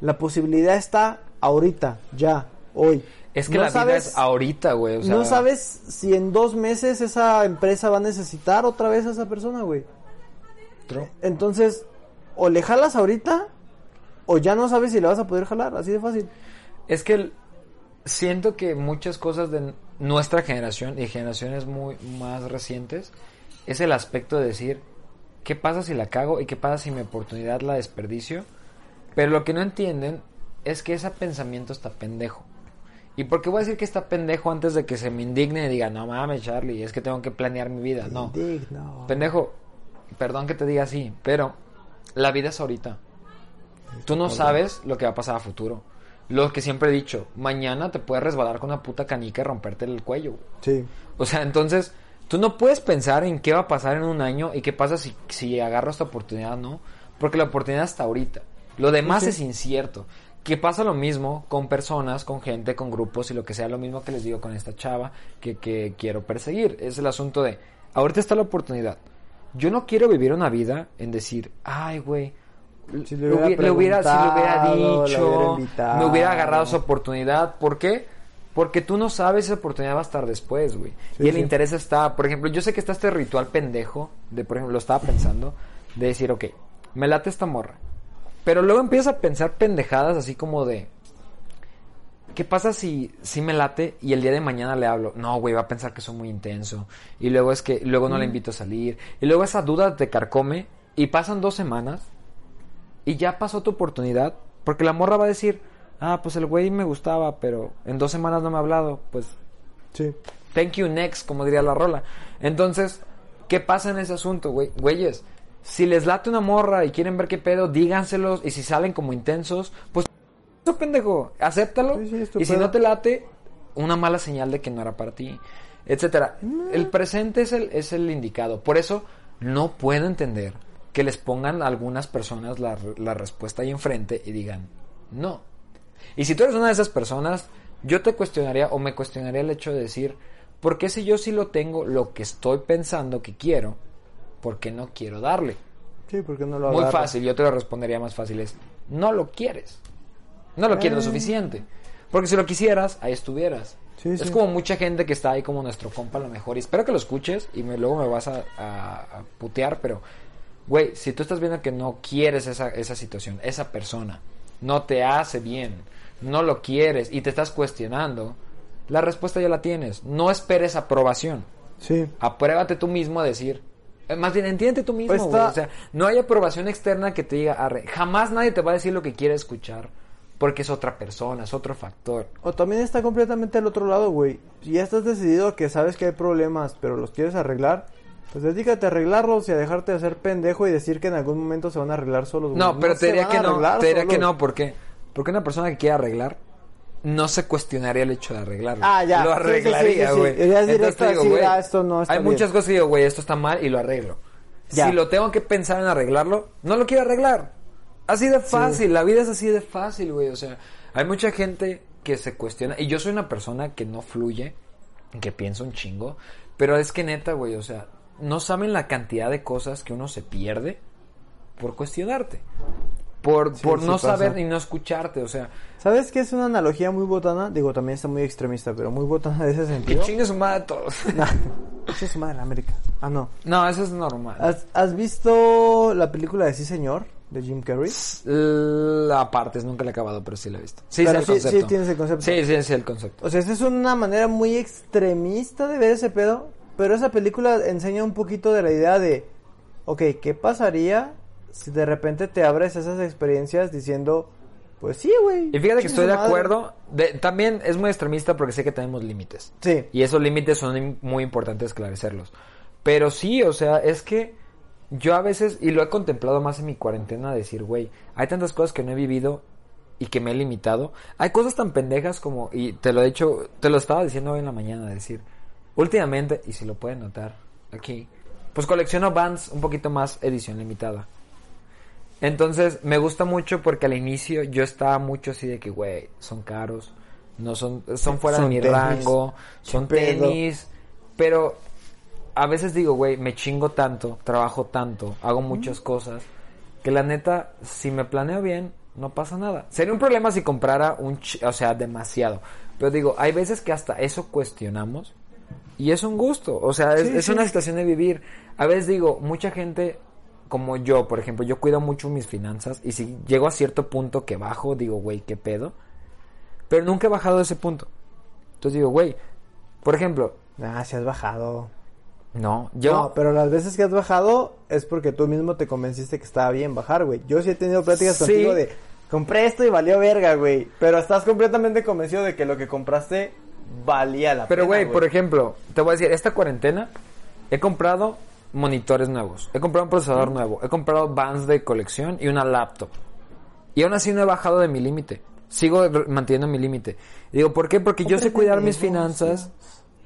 la posibilidad está ahorita, ya, hoy. Es que No la vida sabes- es ahorita, güey. o sea, no sabes si en dos meses esa empresa va a necesitar otra vez a esa persona, güey. True. Entonces, o le jalas ahorita, o ya no sabes si le vas a poder jalar, así de fácil. Es que el- siento que muchas cosas de nuestra generación y generaciones muy más recientes es el aspecto de decir, ¿qué pasa si la cago y qué pasa si mi oportunidad la desperdicio? Pero lo que no entienden es que ese pensamiento está pendejo. ¿Y por qué voy a decir que está pendejo antes de que se me indigne y diga, no mames, Charlie, es que tengo que planear mi vida? No. Indigno. Pendejo, perdón que te diga así, pero la vida es ahorita. Tú no sabes lo que va a pasar a futuro. Lo que siempre he dicho, mañana te puedes resbalar con una puta canica y romperte el cuello. Sí. O sea, entonces, tú no puedes pensar en qué va a pasar en un año y qué pasa si, si agarro esta oportunidad no. Porque la oportunidad está ahorita. Lo demás Sí. es incierto. Que pasa lo mismo con personas, con gente, con grupos y lo que sea, lo mismo que les digo con esta chava que, que quiero perseguir. Es el asunto de, ahorita está la oportunidad. Yo no quiero vivir una vida en decir, ay, güey, Si le hubiera, le hubiera- si le hubiera preguntado, le dicho, hubiera invitado. me hubiera agarrado esa oportunidad. ¿Por qué? Porque tú no sabes si esa oportunidad va a estar después, güey. Sí, y el sí. interés está, por ejemplo, yo sé que está este ritual pendejo, de por ejemplo, lo estaba pensando, de decir, ok, me late esta morra. Pero luego empiezas a pensar pendejadas así como de, ¿qué pasa si, si me late y el día de mañana le hablo? No, güey, va a pensar que soy muy intenso. Y luego es que, luego no le invito a salir. Y luego esa duda te carcome y pasan dos semanas y ya pasó tu oportunidad. Porque la morra va a decir, ah, pues el güey me gustaba, pero en dos semanas no me ha hablado. Pues, Sí. thank you next, como diría la rola. Entonces, ¿qué pasa en ese asunto, güey? Güeyes, si les late una morra y quieren ver qué pedo, díganselos. Y si salen como intensos, pues, eso pendejo, acéptalo. Sí, sí, y si no te late, una mala señal de que no era para ti, etcétera. El presente es el, es el indicado. Por eso, no puedo entender que les pongan a algunas personas la, la respuesta ahí enfrente y digan, no. Y si tú eres una de esas personas, yo te cuestionaría o me cuestionaría el hecho de decir, ¿por qué si yo sí lo tengo lo que estoy pensando que quiero, por qué no quiero darle? Sí, porque no lo Muy agarra. fácil, yo te lo respondería más fácil, es, no lo quieres. No lo quieres lo Eh. suficiente. Porque si lo quisieras, ahí estuvieras. Sí, es sí. como mucha gente que está ahí como nuestro compa a lo mejor. Y espero que lo escuches y me, luego me vas a, a- a putear, pero, güey, si tú estás viendo que no quieres esa, esa situación, esa persona, no te hace bien, no lo quieres y te estás cuestionando, la respuesta ya la tienes. No esperes aprobación. Sí. Apruébate tú mismo a decir. eh, Más bien, entiende tú mismo, Pues güey. está- O sea, no hay aprobación externa que te diga, arre. Jamás nadie te va a decir lo que quiere escuchar. Porque es otra persona, es otro factor. O también está completamente al otro lado, güey. Si ya estás decidido que sabes que hay problemas, pero los quieres arreglar, Pues dedícate a arreglarlos y a dejarte de hacer pendejo y decir que en algún momento se van a arreglar solos. güey. No, pero se te diría que no, te diría que no, ¿por qué? Porque una persona que quiere arreglar no se cuestionaría el hecho de arreglarlo. Ah, ya. Lo sí, arreglaría, sí, sí. güey. Directo digo, güey, ah, esto no está Hay bien. muchas cosas que digo, güey, esto está mal y lo arreglo. Ya. Si lo tengo que pensar en arreglarlo, no lo quiero arreglar. Así de fácil, la vida es así de fácil, güey. O sea, hay mucha gente que se cuestiona. Y yo soy una persona que no fluye, que piensa un chingo. Pero es que neta, güey, o sea, no saben la cantidad de cosas que uno se pierde por cuestionarte. Por, Sí, por sí no pasa. saber y no escucharte, o sea, ¿Sabes qué es una analogía muy botana? Digo, también está muy extremista, pero muy botana de ese que sentido. chingue su madre a todos. Nah, es su madre, América. Ah, no. no, eso es normal. ¿Has, has visto la película de Sí Señor? De Jim Carrey. La parte, nunca la he acabado, pero sí la he visto. Sí, Pero el sí- sí tienes el concepto. Sí, sí, sí, el concepto. O sea, esa es una manera muy extremista de ver ese pedo. Pero esa película enseña un poquito de la idea de, ok, ¿qué pasaría si de repente te abres a esas experiencias diciendo, pues sí, güey. Y fíjate que estoy de madre"? acuerdo. De- también es muy extremista porque sé que tenemos límites. Sí. Y esos límites son muy importantes esclarecerlos. Pero sí, o sea, es que yo a veces, y lo he contemplado más en mi cuarentena, decir, güey, hay tantas cosas que no he vivido y que me he limitado. Hay cosas tan pendejas como, y te lo he dicho, te lo estaba diciendo hoy en la mañana, decir, últimamente, y si lo pueden notar aquí, pues colecciono bands un poquito más edición limitada. Entonces, me gusta mucho porque al inicio yo estaba mucho así de que, güey, son caros, no son, son fuera Son de mi tenis. rango, son tenis, pero a veces digo, güey, me chingo tanto, trabajo tanto, hago muchas cosas, que la neta, si me planeo bien, no pasa nada. Sería un problema si comprara un, o sea, demasiado. Pero digo, hay veces que hasta eso cuestionamos y es un gusto, o sea, es, Sí, es sí. una situación de vivir. A veces digo, mucha gente como yo, por ejemplo, yo cuido mucho mis finanzas y si llego a cierto punto que bajo, digo, güey, ¿qué pedo? Pero nunca he bajado de ese punto. Entonces digo, güey, por ejemplo, Ah, si has bajado. no, yo... No, pero las veces que has bajado es porque tú mismo te convenciste que estaba bien bajar, güey. Yo sí he tenido pláticas Sí. contigo de compré esto y valió verga, güey. Pero estás completamente convencido de que lo que compraste valía la Pero, pena. güey, por ejemplo, te voy a decir, esta cuarentena he comprado monitores nuevos, he comprado un procesador nuevo, he comprado bands de colección y una laptop. Y aún así no he bajado de mi límite. Sigo manteniendo mi límite. Digo, ¿por qué? Porque yo sé cuidar mis finanzas.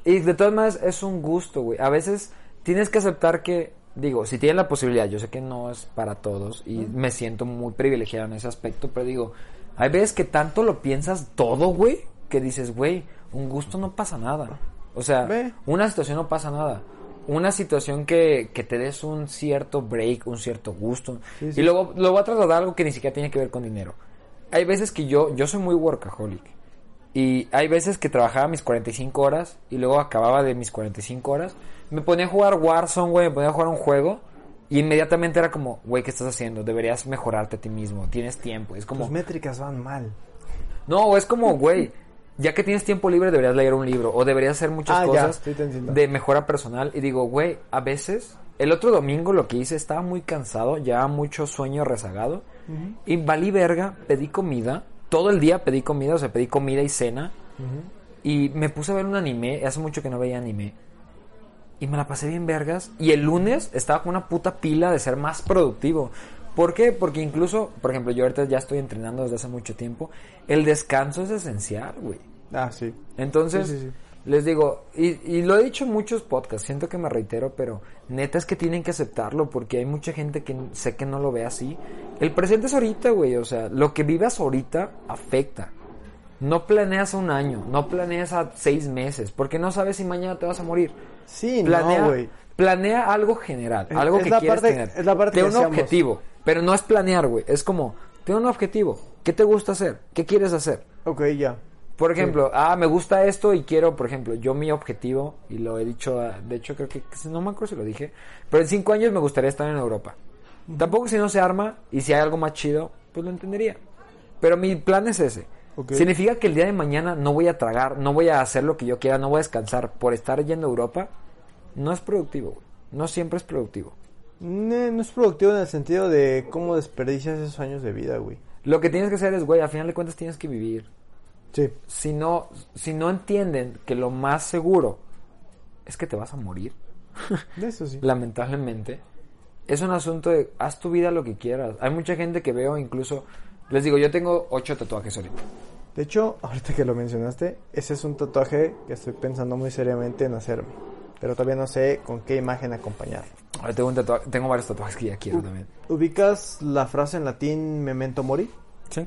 Y de todas maneras es un gusto, güey. A veces tienes que aceptar que, digo, si tienes la posibilidad, yo sé que no es para todos y me siento muy privilegiado en ese aspecto, pero digo, hay veces que tanto lo piensas todo, güey, que dices, güey, un gusto no pasa nada. O sea, Ve. una situación no pasa nada. Una situación que, que te des un cierto break, un cierto gusto. Sí, sí. Y luego lo voy a trasladar a algo que ni siquiera tiene que ver con dinero. Hay veces que yo, yo soy muy workaholic. Y hay veces que trabajaba mis 45 horas y luego acababa de mis 45 horas. Me ponía a jugar Warzone, güey, me ponía a jugar un juego. Y inmediatamente era como, güey, ¿qué estás haciendo? Deberías mejorarte a ti mismo. Tienes tiempo. Es como, Tus métricas van mal. no, es como, güey, ya que tienes tiempo libre deberías leer un libro o deberías hacer muchas Ah, cosas de mejora personal. Y digo, güey, a veces, el otro domingo lo que hice estaba muy cansado, ya mucho sueño rezagado. Y valí verga, pedí comida, todo el día pedí comida, o sea, pedí comida y cena. Y me puse a ver un anime, hace mucho que no veía anime. Y me la pasé bien vergas. Y el lunes estaba con una puta pila de ser más productivo. ¿Por qué? Porque incluso, por ejemplo, yo ahorita ya estoy entrenando desde hace mucho tiempo. El descanso es esencial, güey. Ah, sí. Entonces, Sí, sí, sí. les digo, y, y lo he dicho en muchos podcasts, siento que me reitero, pero neta es que tienen que aceptarlo porque hay mucha gente que sé que no lo ve así. El presente es ahorita, güey, o sea, lo que vivas ahorita afecta. No planeas a un año, no planeas a seis meses, porque no sabes si mañana te vas a morir. Sí, Planea, no, güey. planea algo general, Es- algo es que la quieres parte- tener. es la parte de que un decíamos. objetivo, pero no es planear, güey. Es como, tengo un objetivo. ¿Qué te gusta hacer? ¿Qué quieres hacer? Ok, ya. Por ejemplo, ah, me gusta esto y quiero, por ejemplo, yo mi objetivo, y lo he dicho, ah, de hecho creo que, no me acuerdo si lo dije, pero en cinco años me gustaría estar en Europa. Tampoco si no se arma y si hay algo más chido, pues lo entendería. Pero mi plan es ese. Significa que el día de mañana no voy a tragar, no voy a hacer lo que yo quiera, no voy a descansar por estar yendo a Europa. No es productivo, güey. No siempre es productivo. Ne- No es productivo en el sentido de cómo desperdicias esos años de vida, güey. Lo que tienes que hacer es, güey, al final de cuentas tienes que vivir. Sí. si no, si no entienden que lo más seguro es que te vas a morir, eso sí. lamentablemente, es un asunto de haz tu vida lo que quieras. Hay mucha gente que veo incluso, les digo, yo tengo ocho tatuajes ahorita. De hecho, ahorita que lo mencionaste, ese es un tatuaje que estoy pensando muy seriamente en hacerme. Pero todavía no sé con qué imagen acompañarlo. Ahora tengo, un tatua- tengo varios tatuajes que ya quiero también. ¿Ubicas la frase en latín memento mori? Sí.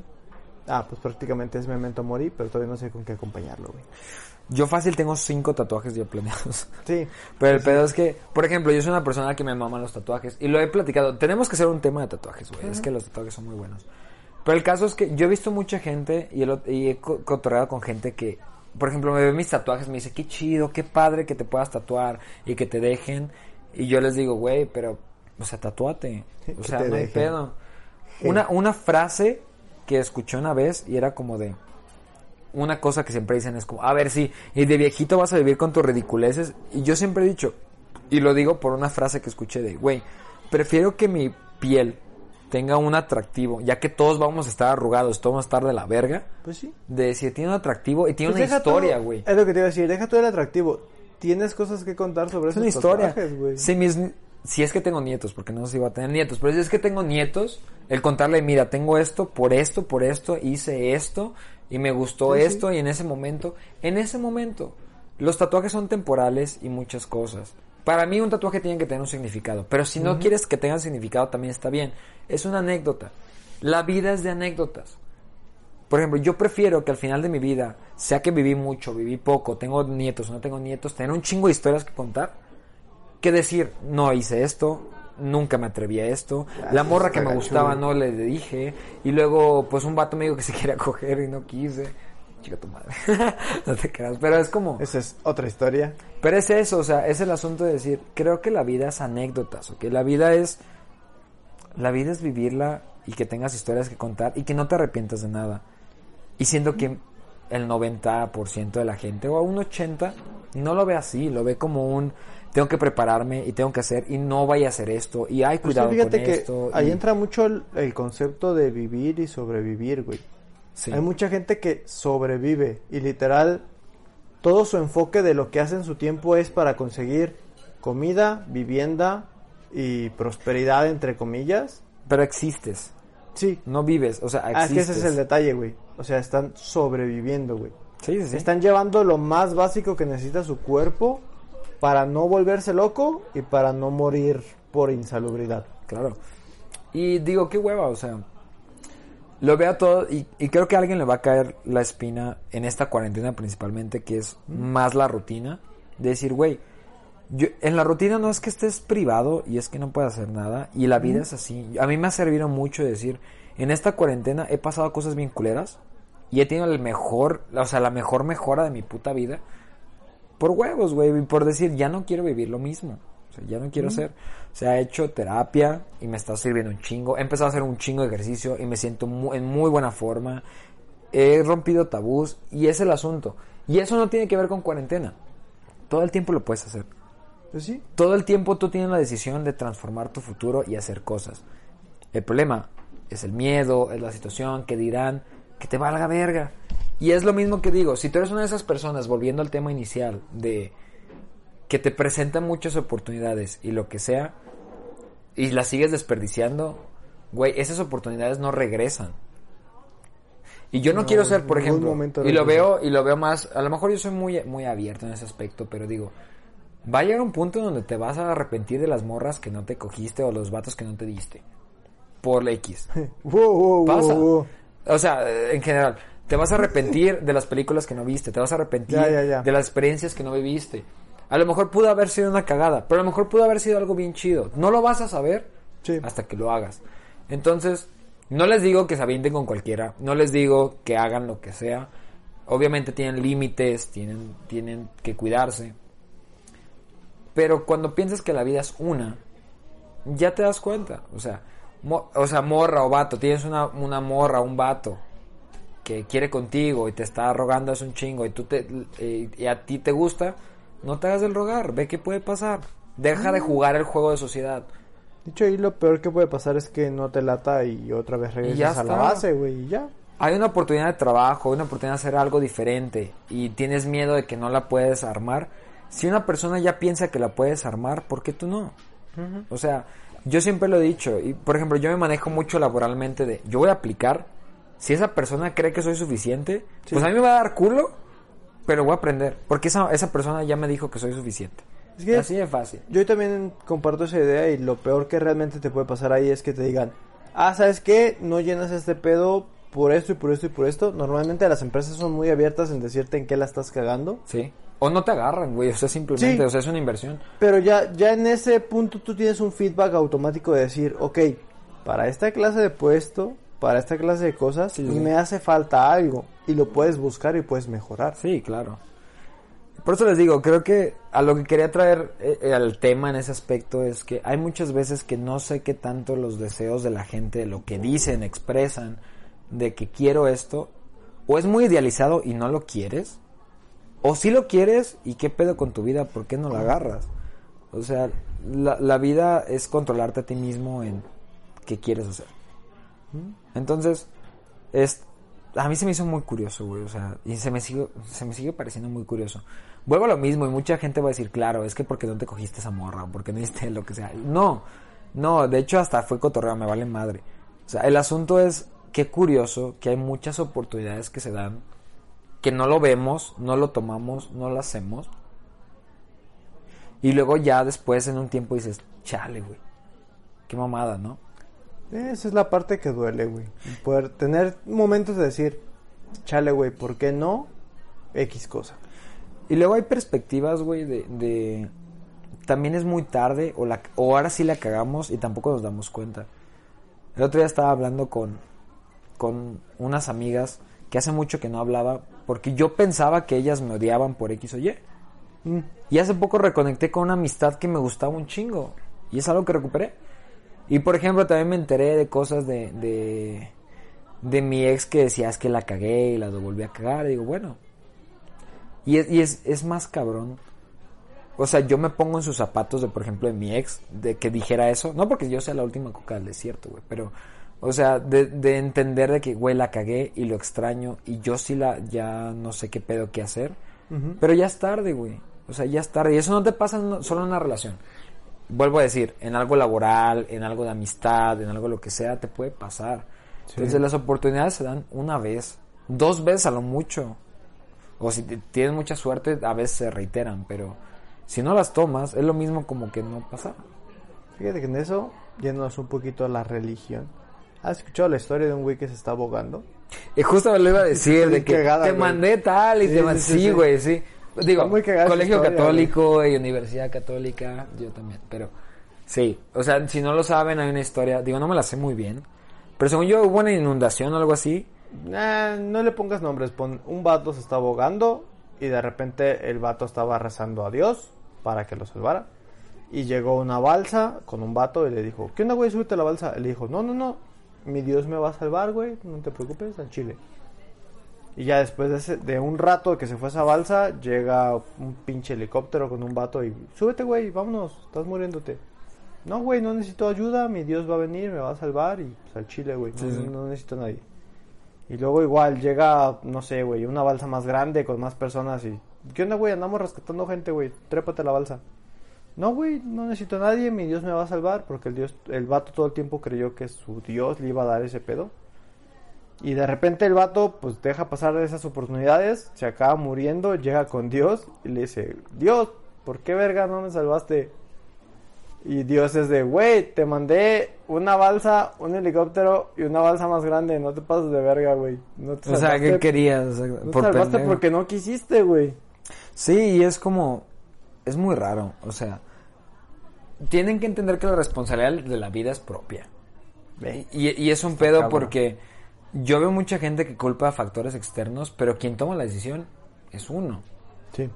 Ah, pues prácticamente es memento mori, pero todavía no sé con qué acompañarlo, güey. Yo fácil tengo cinco tatuajes ya planeados. Sí, Pero el pedo es que, por ejemplo, yo soy una persona que me maman los tatuajes. Y lo he platicado. Tenemos que hacer un tema de tatuajes, güey. Es que los tatuajes son muy buenos. Pero el caso es que yo he visto mucha gente y, el y he co- cotorreado con gente que, por ejemplo, me ve mis tatuajes, me dice, qué chido, qué padre que te puedas tatuar y que te dejen. Y yo les digo, güey, pero, o sea, tatúate. O sea, no hay pedo. Una, una frase que escuché una vez y era como de, una cosa que siempre dicen es como, a ver, sí, y de viejito vas a vivir con tus ridiculeces. Y yo siempre he dicho, y lo digo por una frase que escuché de, güey, prefiero que mi piel tenga un atractivo, ya que todos vamos a estar arrugados, todos vamos a estar de la verga, pues sí. de decir, tiene un atractivo y tiene Pues una historia, güey. Es lo que te iba a decir, deja todo el atractivo. Tienes cosas que contar sobre Es esos una historia. güey. Si, mis, si es que tengo nietos, porque no sé si va a tener nietos, pero si es que tengo nietos, el contarle, mira, tengo esto, por esto, por esto, hice esto, y me gustó Sí, sí. esto, y en ese momento, en ese momento, los tatuajes son temporales y muchas cosas. Para mí un tatuaje tiene que tener un significado, pero si no quieres que tenga significado también está bien. Es una anécdota. La vida es de anécdotas. Por ejemplo, yo prefiero que al final de mi vida, sea que viví mucho, viví poco, tengo nietos o no tengo nietos, tener un chingo de historias que contar, que decir, no hice esto, nunca me atreví a esto, la morra que me gustaba no le dije, y luego pues un vato me dijo que se quería coger y no quise. Chica tu madre. no te creas, pero es como... Esa es otra historia. Pero es eso, o sea, es el asunto de decir, creo que la vida es anécdotas, ¿ok? La vida es, la vida es vivirla y que tengas historias que contar y que no te arrepientas de nada. Y siento que el 90% de la gente, o un 80%, no lo ve así, lo ve como un, tengo que prepararme y tengo que hacer, y no vaya a hacer esto, y hay Pues cuidado sí, fíjate con que esto. ahí y- entra mucho el, el concepto de vivir y sobrevivir, güey. sí. Hay mucha gente que sobrevive y literal todo su enfoque de lo que hace en su tiempo es para conseguir comida, vivienda y prosperidad entre comillas. Pero existes, Sí, no vives, o sea, ah, es que existes. ese es el detalle, güey. O sea, están sobreviviendo, güey. Sí, sí, sí. Están llevando lo más básico que necesita su cuerpo para no volverse loco y para no morir por insalubridad. Claro. Y digo, qué hueva, o sea. Lo veo todo y, y creo que a alguien le va a caer la espina en esta cuarentena principalmente, que es más la rutina. De decir, güey, yo, en la rutina no es que estés privado y es que no puedes hacer nada. Y la vida es así. A mí me ha servido mucho decir, en esta cuarentena he pasado cosas bien culeras y he tenido el mejor, o sea, la mejor mejora de mi puta vida. Por huevos, güey, y por decir, ya no quiero vivir lo mismo. O sea, ya no quiero hacer. O sea, he hecho terapia y me está sirviendo un chingo. He empezado a hacer un chingo de ejercicio y me siento en muy buena forma. He rompido tabús y es el asunto. Y eso no tiene que ver con cuarentena. Todo el tiempo lo puedes hacer. Pues sí. Todo el tiempo tú tienes la decisión de transformar tu futuro y hacer cosas. El problema es el miedo, es la situación, que dirán, que te valga verga. Y es lo mismo que digo, si tú eres una de esas personas, volviendo al tema inicial, de que te presentan muchas oportunidades y lo que sea, y las sigues desperdiciando, güey, esas oportunidades no regresan. Y yo no, No, quiero ser, por ejemplo, momento y lo veo y lo veo más, a lo mejor yo soy muy muy abierto en ese aspecto, pero digo, va a llegar un punto donde te vas a arrepentir de las morras que no te cogiste o los vatos que no te diste. Por la X. Wow, wow, Pasa. wow. O sea, en general, te vas a arrepentir de las películas que no viste, te vas a arrepentir Ya, ya, ya. de las experiencias que no viviste. A lo mejor pudo haber sido una cagada, pero a lo mejor pudo haber sido algo bien chido. No lo vas a saber Sí. hasta que lo hagas. Entonces, no les digo que se avienten con cualquiera, no les digo que hagan lo que sea. Obviamente tienen límites, tienen, tienen que cuidarse. Pero cuando piensas que la vida es una, ya te das cuenta. O sea, mo- o sea morra o vato, tienes una, una morra un vato que quiere contigo y te está rogando es un chingo y tú te y a ti te gusta, no te hagas del rogar, ve qué puede pasar. Deja de jugar el juego de sociedad. Dicho ahí, lo peor que puede pasar es que no te lata y otra vez regresas a la base, güey, y ya. Hay una oportunidad de trabajo, hay una oportunidad de hacer algo diferente y tienes miedo de que no la puedes armar. si una persona ya piensa que la puedes armar, ¿por qué tú no? O sea, yo siempre lo he dicho, y por ejemplo, yo me manejo mucho laboralmente de, yo voy a aplicar, si esa persona cree que soy suficiente, pues a mí me va a dar culo, pero voy a aprender, porque esa, esa persona ya me dijo que soy suficiente. Es que Así de fácil. Yo también comparto esa idea y lo peor que realmente te puede pasar ahí es que te digan, ah, ¿sabes qué? No llenas este pedo por esto y por esto y por esto. Normalmente las empresas son muy abiertas en decirte en qué la estás cagando. Sí. O no te agarran, güey, o sea, simplemente, Sí. o sea, es una inversión. Pero ya, ya en ese punto tú tienes un feedback automático de decir, ok, para esta clase de puesto, para esta clase de cosas, Sí, sí. me hace falta algo. Y lo puedes buscar y puedes mejorar. Sí, claro. Por eso les digo, creo que a lo que quería traer eh, eh, al tema en ese aspecto es que hay muchas veces que no sé qué tanto los deseos de la gente, lo que dicen, expresan, de que quiero esto, o es muy idealizado y no lo quieres, o si lo quieres y qué pedo con tu vida, ¿por qué no la agarras? O sea, la, la vida es controlarte a ti mismo en qué quieres hacer. Entonces, es, a mí se me hizo muy curioso, güey, o sea, y se me sigue, se me sigue pareciendo muy curioso. Vuelvo a lo mismo y mucha gente va a decir, claro, es que porque no te cogiste esa morra, porque no hiciste lo que sea. No, no, de hecho hasta fue cotorreo, me vale madre. O sea, el asunto es, qué curioso que hay muchas oportunidades que se dan, que no lo vemos, no lo tomamos, no lo hacemos. Y luego ya después en un tiempo dices, chale, güey, qué mamada, ¿no? Esa es la parte que duele, güey. Poder tener momentos de decir, chale, güey, ¿por qué no? X cosa. Y luego hay perspectivas, güey, de, de... También es muy tarde, o, la, o ahora sí la cagamos y tampoco nos damos cuenta. El otro día estaba hablando con, con unas amigas que hace mucho que no hablaba, porque yo pensaba que ellas me odiaban por X o Y. Mm. Y hace poco reconecté con una amistad que me gustaba un chingo. Y es algo que recuperé. Y por ejemplo, también me enteré de cosas de, de, de mi ex que decía es que la cagué y la volví a cagar. Y digo, bueno. Y, es, y es, es más cabrón. O sea, yo me pongo en sus zapatos de, por ejemplo, de mi ex, de que dijera eso. No porque yo sea la última coca del desierto, güey. Pero, o sea, de, de entender de que, güey, la cagué y lo extraño. Y yo sí la, ya no sé qué pedo qué hacer. Pero ya es tarde, güey. O sea, ya es tarde. Y eso no te pasa en- solo en una relación. Vuelvo a decir, en algo laboral, en algo de amistad, en algo lo que sea, te puede pasar. Entonces las oportunidades se dan una vez, dos veces a lo mucho. O si te- tienes mucha suerte, a veces se reiteran, pero si no las tomas, es lo mismo como que no pasa. Fíjate que en eso, yéndonos un poquito a la religión. ¿Has escuchado la historia de un güey que se está abogando? Y justo me lo iba a decir, de que cagada, te güey. mandé tal y Sí, te mandé... sí, sí, güey, sí. Digo, muy cagada colegio historia, católico y universidad católica, yo también, pero sí. O sea, si no lo saben, hay una historia, digo, no me la sé muy bien, pero según yo hubo una inundación o algo así. Nah, no le pongas nombres, pon un vato se está abogando y de repente el vato estaba rezando a Dios para que lo salvara. Y llegó una balsa con un vato y le dijo, ¿qué onda, güey? Súbete a la balsa. Él le dijo, no, no, no, mi Dios me va a salvar, güey, no te preocupes, al chile. Y ya después de, ese- de un rato que se fue esa balsa, llega un pinche helicóptero con un vato y, súbete, güey, vámonos, estás muriéndote. No, güey, no necesito ayuda, mi Dios va a venir, me va a salvar y pues al chile, güey, no, Sí, sí. no necesito a nadie. Y luego igual llega, no sé, güey, una balsa más grande con más personas y... ¿Qué onda, güey? Andamos rescatando gente, güey. Trépate a la balsa. No, güey, no necesito a nadie. Mi Dios me va a salvar porque el Dios, el vato todo el tiempo creyó que su Dios le iba a dar ese pedo. Y de repente el vato, pues deja pasar esas oportunidades, se acaba muriendo, llega con Dios y le dice, Dios, ¿por qué verga no me salvaste? Y Dios es de, güey, te mandé una balsa, un helicóptero y una balsa más grande. No te pases de verga, güey. No te O sea, ¿qué querías? O sea, No te salvaste pendejo. porque no quisiste, güey. Sí, y es como... Es muy raro, o sea... Tienen que entender que la responsabilidad de la vida es propia. Y, y es un pedo cabrón. porque yo veo mucha gente que culpa a factores externos, pero quien toma la decisión es uno. Sí.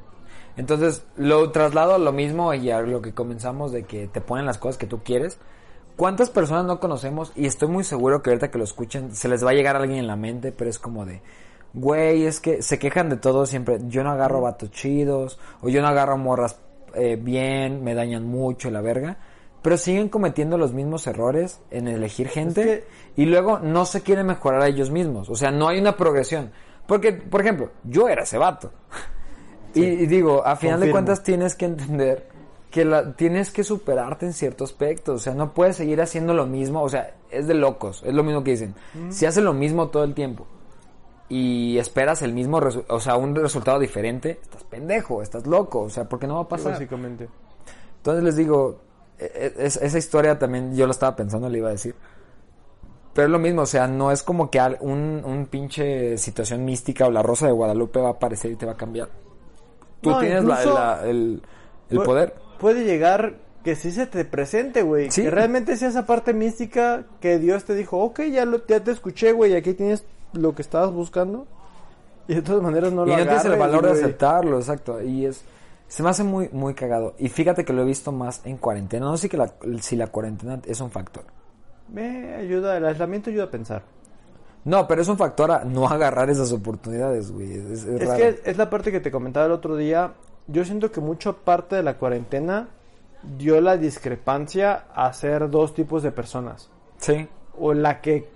Entonces, lo traslado a lo mismo y a lo que comenzamos de que te ponen las cosas que tú quieres. ¿Cuántas personas no conocemos? Y estoy muy seguro que ahorita que lo escuchen se les va a llegar a alguien en la mente, pero es como de, güey, es que se quejan de todo siempre. Yo no agarro vatos chidos, o yo no agarro morras eh, bien, me dañan mucho la verga. Pero siguen cometiendo los mismos errores en elegir gente que- y luego no se quieren mejorar a ellos mismos. O sea, no hay una progresión. Porque, por ejemplo, yo era ese vato. Y, y digo, a final de cuentas tienes que entender que la, tienes que superarte en cierto aspecto. O sea, no puedes seguir haciendo lo mismo. O sea, es de locos. Es lo mismo que dicen. Si haces lo mismo todo el tiempo y esperas el mismo, o sea, un resultado diferente, estás pendejo, estás loco. O sea, porque no va a pasar. Básicamente. Entonces les digo, e- e- es- esa historia también yo lo estaba pensando, le iba a decir. Pero es lo mismo, o sea, no es como que un, un pinche situación mística o la rosa de Guadalupe va a aparecer y te va a cambiar. Tú No, tienes la- incluso- la- el, el poder. Puede llegar que sí se te presente, güey. Sí. Que realmente sea esa parte mística que Dios te dijo, ok, ya, lo, ya te escuché, güey, aquí tienes lo que estabas buscando. Y de todas maneras no y lo no tienes el valor de aceptarlo, exacto. Y es, se me hace muy, muy cagado. Y fíjate que lo he visto más en cuarentena. No sé que la, si la cuarentena es un factor. Me ayuda, el aislamiento ayuda a pensar. No, pero es un factor a no agarrar esas oportunidades, güey. Es, es Es raro. que es la parte que te comentaba el otro día. Yo siento que mucha parte de la cuarentena dio la discrepancia a ser dos tipos de personas. Sí. O la que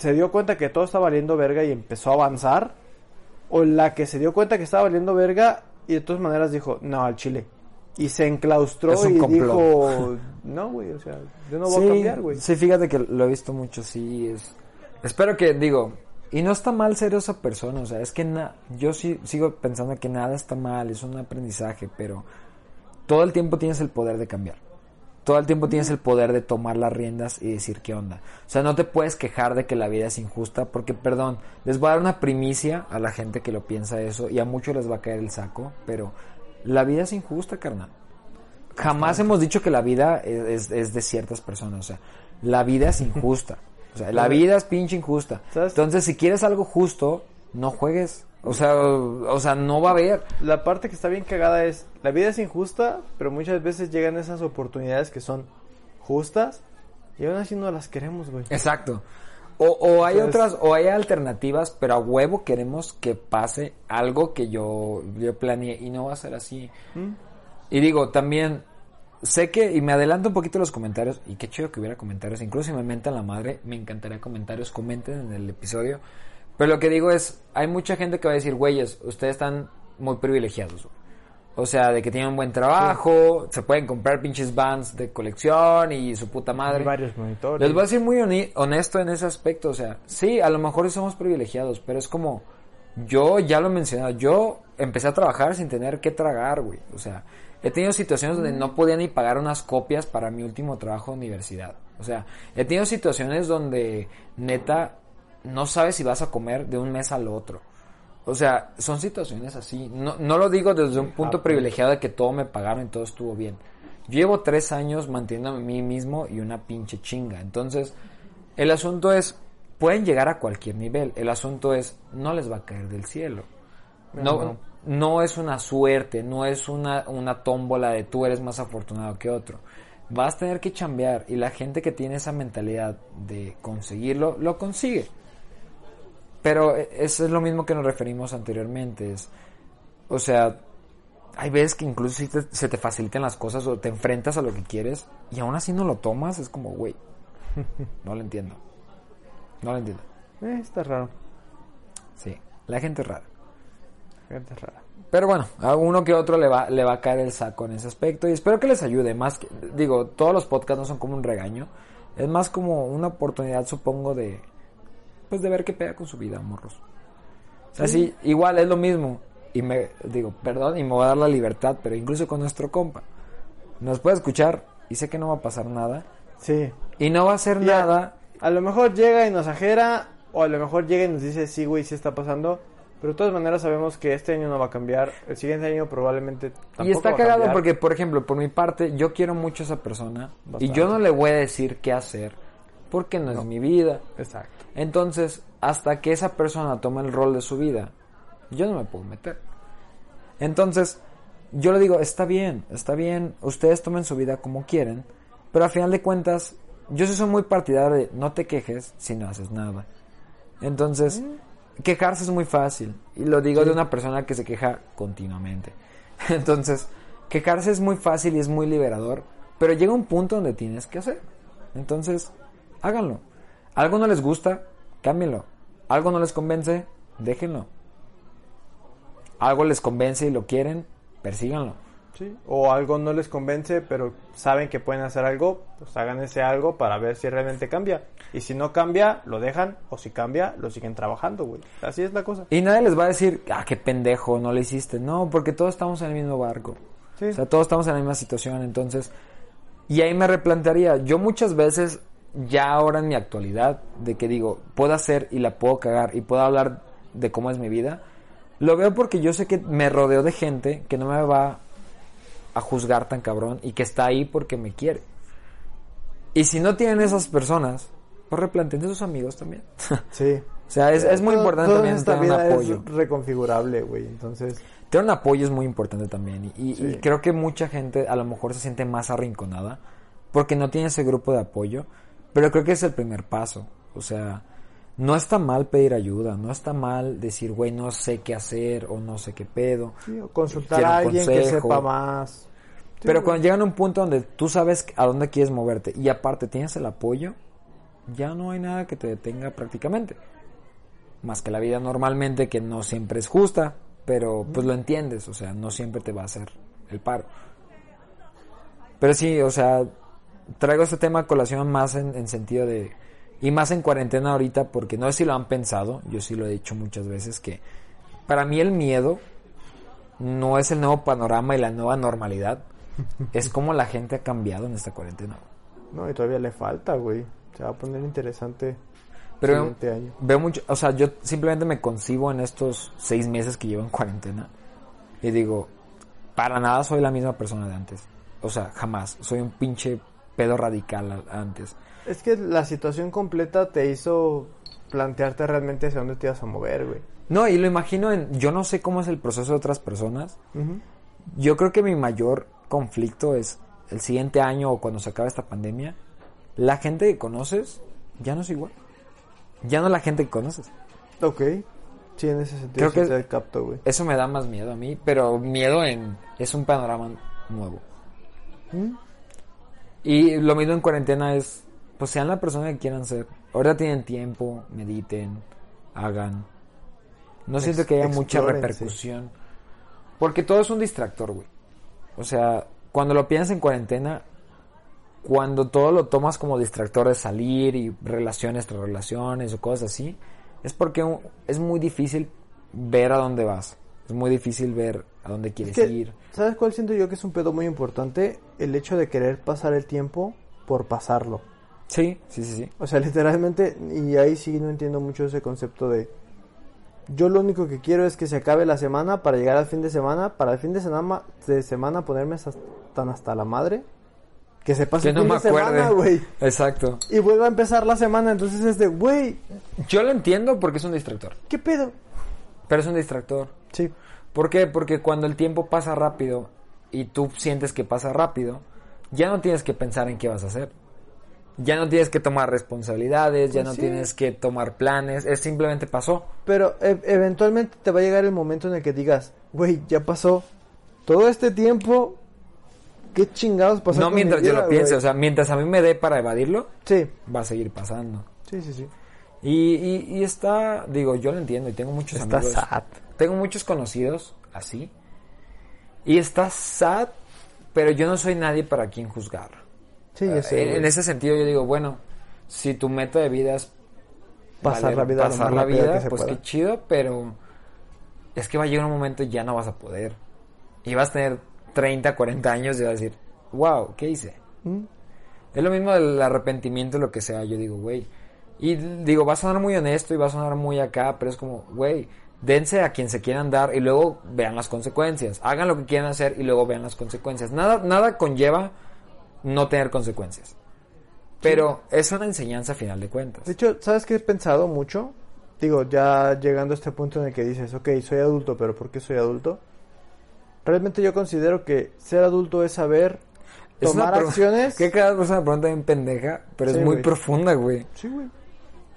se dio cuenta que todo estaba valiendo verga y empezó a avanzar. O la que se dio cuenta que estaba valiendo verga y de todas maneras dijo, no, al chile. Y se enclaustró y complot. dijo, no, güey, o sea, yo no voy sí, a cambiar, güey. Sí, fíjate que lo he visto mucho, sí. Es... Espero que, digo, y no está mal ser esa persona, o sea, es que na... yo sí sigo pensando que nada está mal, es un aprendizaje, pero todo el tiempo tienes el poder de cambiar. Todo el tiempo tienes el poder de tomar las riendas y decir qué onda. O sea, no te puedes quejar de que la vida es injusta, porque, perdón, les voy a dar una primicia a la gente que lo piensa eso, y a muchos les va a caer el saco, pero la vida es injusta, carnal. Jamás hemos dicho que la vida es, es- es de ciertas personas. O sea, la vida es injusta. O sea, la vida es pinche injusta. ¿Sabes? Entonces, si quieres algo justo, no juegues. O sea, o, o sea, no va a haber. La parte que está bien cagada es, la vida es injusta, pero muchas veces llegan esas oportunidades que son justas y aún así no las queremos, güey. Exacto. O, o hay Entonces- otras, o hay alternativas, pero a huevo queremos que pase algo que yo, yo planeé y no va a ser así. ¿Mm? Y digo, también, sé que, y me adelanto un poquito los comentarios, y qué chido que hubiera comentarios, incluso si me mentan la madre, me encantaría comentarios, comenten en el episodio. Pero lo que digo es, hay mucha gente que va a decir, güeyes, ustedes están muy privilegiados. Güey". O sea, de que tienen un buen trabajo, se pueden comprar pinches bands de colección y su puta madre. Hay varios monitores. Les voy a ser muy honesto en ese aspecto, o sea, sí, a lo mejor somos privilegiados, pero es como, yo ya lo he mencionado, yo empecé a trabajar sin tener que tragar, güey, o sea, he tenido situaciones donde no podía ni pagar unas copias para mi último trabajo de universidad, o sea, he tenido situaciones donde neta no sabes si vas a comer de un mes al otro. O sea, son situaciones así. No, no lo digo desde un punto privilegiado de que todo me pagaron y todo estuvo bien. Llevo tres años manteniendo a mí mismo y una pinche chinga. Entonces, el asunto es, pueden llegar a cualquier nivel. El asunto es, no les va a caer del cielo. No, No. no es una suerte, no es una, una tómbola de tú eres más afortunado que otro. Vas a tener que chambear y la gente que tiene esa mentalidad de conseguirlo, lo consigue. Pero eh, eso es lo mismo que nos referimos anteriormente. Es, o sea, hay veces que incluso si te- se te facilitan las cosas o te enfrentas a lo que quieres y aún así no lo tomas, es como, güey, no lo entiendo. No lo entiendo. Eh, está raro. Sí, la gente es rara. Gente rara. Pero bueno, a uno que otro le va, le va a caer el saco en ese aspecto y espero que les ayude. Más que, digo, todos los podcasts no son como un regaño, es más como una oportunidad, supongo, de, pues de ver qué pega con su vida, morros. O sea, sí, igual es lo mismo. Y me digo, perdón, y me voy a dar la libertad, pero incluso con nuestro compa. Nos puede escuchar y sé que no va a pasar nada. Sí. Y no va a hacer nada. A lo mejor llega y nos ajera, o a lo mejor llega y nos dice, sí, güey, sí está pasando. Pero de todas maneras sabemos que este año no va a cambiar. El siguiente año probablemente tampoco Y está va cagado porque, por ejemplo, por mi parte, yo quiero mucho a esa persona. Y Bastante. yo no le voy a decir qué hacer porque no, es mi vida. Exacto. Entonces, hasta que esa persona tome el rol de su vida, yo no me puedo meter. Entonces, yo le digo, está bien, está bien, ustedes tomen su vida como quieren, pero al final de cuentas, yo sí soy muy partidario de no te quejes si no haces nada. Entonces, quejarse es muy fácil, y lo digo de una persona que se queja continuamente. Entonces, quejarse es muy fácil y es muy liberador, pero llega un punto donde tienes que hacer. Entonces, háganlo. Algo no les gusta, cámbienlo. Algo no les convence, déjenlo. algo les convence y lo quieren, persíganlo. Sí, o algo no les convence, pero saben que pueden hacer algo, pues hagan ese algo para ver si realmente cambia. Y si no cambia, lo dejan, o si cambia, lo siguen trabajando, güey. Así es la cosa. Y nadie les va a decir, ah, qué pendejo, no lo hiciste. No, porque todos estamos en el mismo barco. Sí. O sea, todos estamos en la misma situación, entonces... Y ahí me replantearía, yo muchas veces, ya ahora en mi actualidad, de que digo, puedo hacer y la puedo cagar y puedo hablar de cómo es mi vida, lo veo porque yo sé que me rodeo de gente que no me va a juzgar tan cabrón y que está ahí porque me quiere. Y si no tienen esas personas, pues replanteen sus amigos también. Sí. o sea, es, es muy Todo- importante todo también tener un apoyo. es reconfigurable, güey. Entonces, Tener un apoyo es muy importante también. Y, y- Sí. y creo que mucha gente a lo mejor se siente más arrinconada porque no tiene ese grupo de apoyo. Pero creo que es el primer paso. O sea, no está mal pedir ayuda. No está mal decir, güey, no sé qué hacer o no sé qué pedo. sí, o consultar a alguien que sepa más. Sí, Pero güey. cuando llegan a un punto donde tú sabes a dónde quieres moverte y aparte tienes el apoyo, ya no hay nada que te detenga prácticamente. Más que la vida normalmente que no siempre es justa, pero pues lo entiendes, o sea, no siempre te va a hacer el paro. Pero sí, o sea, traigo este tema a colación más en, en sentido de... Y más en cuarentena ahorita, porque no sé si lo han pensado, yo sí lo he dicho muchas veces, que para mí el miedo no es el nuevo panorama y la nueva normalidad, es como la gente ha cambiado en esta cuarentena. No, y todavía le falta, güey. Se va a poner interesante Pero siguiente año. veo mucho, o sea, yo simplemente me concibo en estos seis meses que llevo en cuarentena y digo, para nada soy la misma persona de antes. O sea, jamás. Soy un pinche pedo radical antes. Es que la situación completa te hizo plantearte realmente hacia dónde te ibas a mover, güey. No, y lo imagino en, yo no sé cómo es el proceso de otras personas. Ujú. Yo creo que mi mayor conflicto es el siguiente año o cuando se acabe esta pandemia, la gente que conoces ya no es igual. Ya no es la gente que conoces. Ok. Sí, en ese sentido Creo sí que- capto, güey. Eso me da más miedo a mí, pero miedo en es un panorama nuevo. ¿Mm? Y lo mismo en cuarentena es, pues sean la persona que quieran ser. Ahora tienen tiempo, mediten, hagan. No Ex- siento que haya mucha repercusión. Porque todo es un distractor, güey. O sea, cuando lo piensas en cuarentena, cuando todo lo tomas como distractor de salir y relaciones tras relaciones o cosas así, es porque es muy difícil ver a dónde vas. Es muy difícil ver a dónde quieres Es que, ir. ¿Sabes cuál siento yo que es un pedo muy importante? El hecho de querer pasar el tiempo por pasarlo. Sí, sí, sí, sí. O sea, literalmente, y ahí sí no entiendo mucho ese concepto de... Yo lo único que quiero es que se acabe la semana para llegar al fin de semana, para el fin de semana, de semana ponerme hasta- tan hasta la madre, que se pase Que no fin me de semana, güey. Exacto. Y vuelva a empezar la semana, entonces es de, güey, Yo lo entiendo porque es un distractor. ¿qué pedo? Pero es un distractor. Sí. ¿Por qué? Porque cuando el tiempo pasa rápido y tú sientes que pasa rápido, ya no tienes que pensar en qué vas a hacer. Ya no tienes que tomar responsabilidades, ya Pues no sí. tienes que tomar planes, es simplemente pasó. Pero e- eventualmente te va a llegar el momento en el que digas, güey, ya pasó todo este tiempo, ¿qué chingados pasó? no mi mientras yo lo piense, güey?" o sea, mientras a mí me dé para evadirlo, Sí, va a seguir pasando. sí, sí, sí. Y, y, y está, digo, yo lo entiendo y tengo muchos Está amigos. sad. Tengo muchos conocidos así. Y está sad, pero yo no soy nadie para quien juzgar. Sí, yo sé, en, ese sentido yo digo, bueno, si tu meta de vida es Pasar la vida pasar la vida, que pues pueda. qué chido, pero es que va a llegar un momento y ya no vas a poder. Y vas a tener 30, 40 años y vas a decir, wow, ¿qué hice? ¿Mm? Es lo mismo del arrepentimiento, lo que sea. Yo digo, güey. Y digo, va a sonar muy honesto y va a sonar muy acá, pero es como, güey, dense a quien se quieran dar y luego vean las consecuencias. Hagan lo que quieran hacer y luego vean las consecuencias. Nada, nada conlleva no tener consecuencias. Pero es una enseñanza a final de cuentas. De hecho, ¿sabes qué he pensado mucho? Digo, ya llegando a este punto en el que dices, ok, soy adulto, pero ¿por qué soy adulto? Realmente yo considero que ser adulto es saber tomar acciones. Que cada me pregunta bien pendeja, pero Sí, es muy güey. profunda, güey. Sí, güey.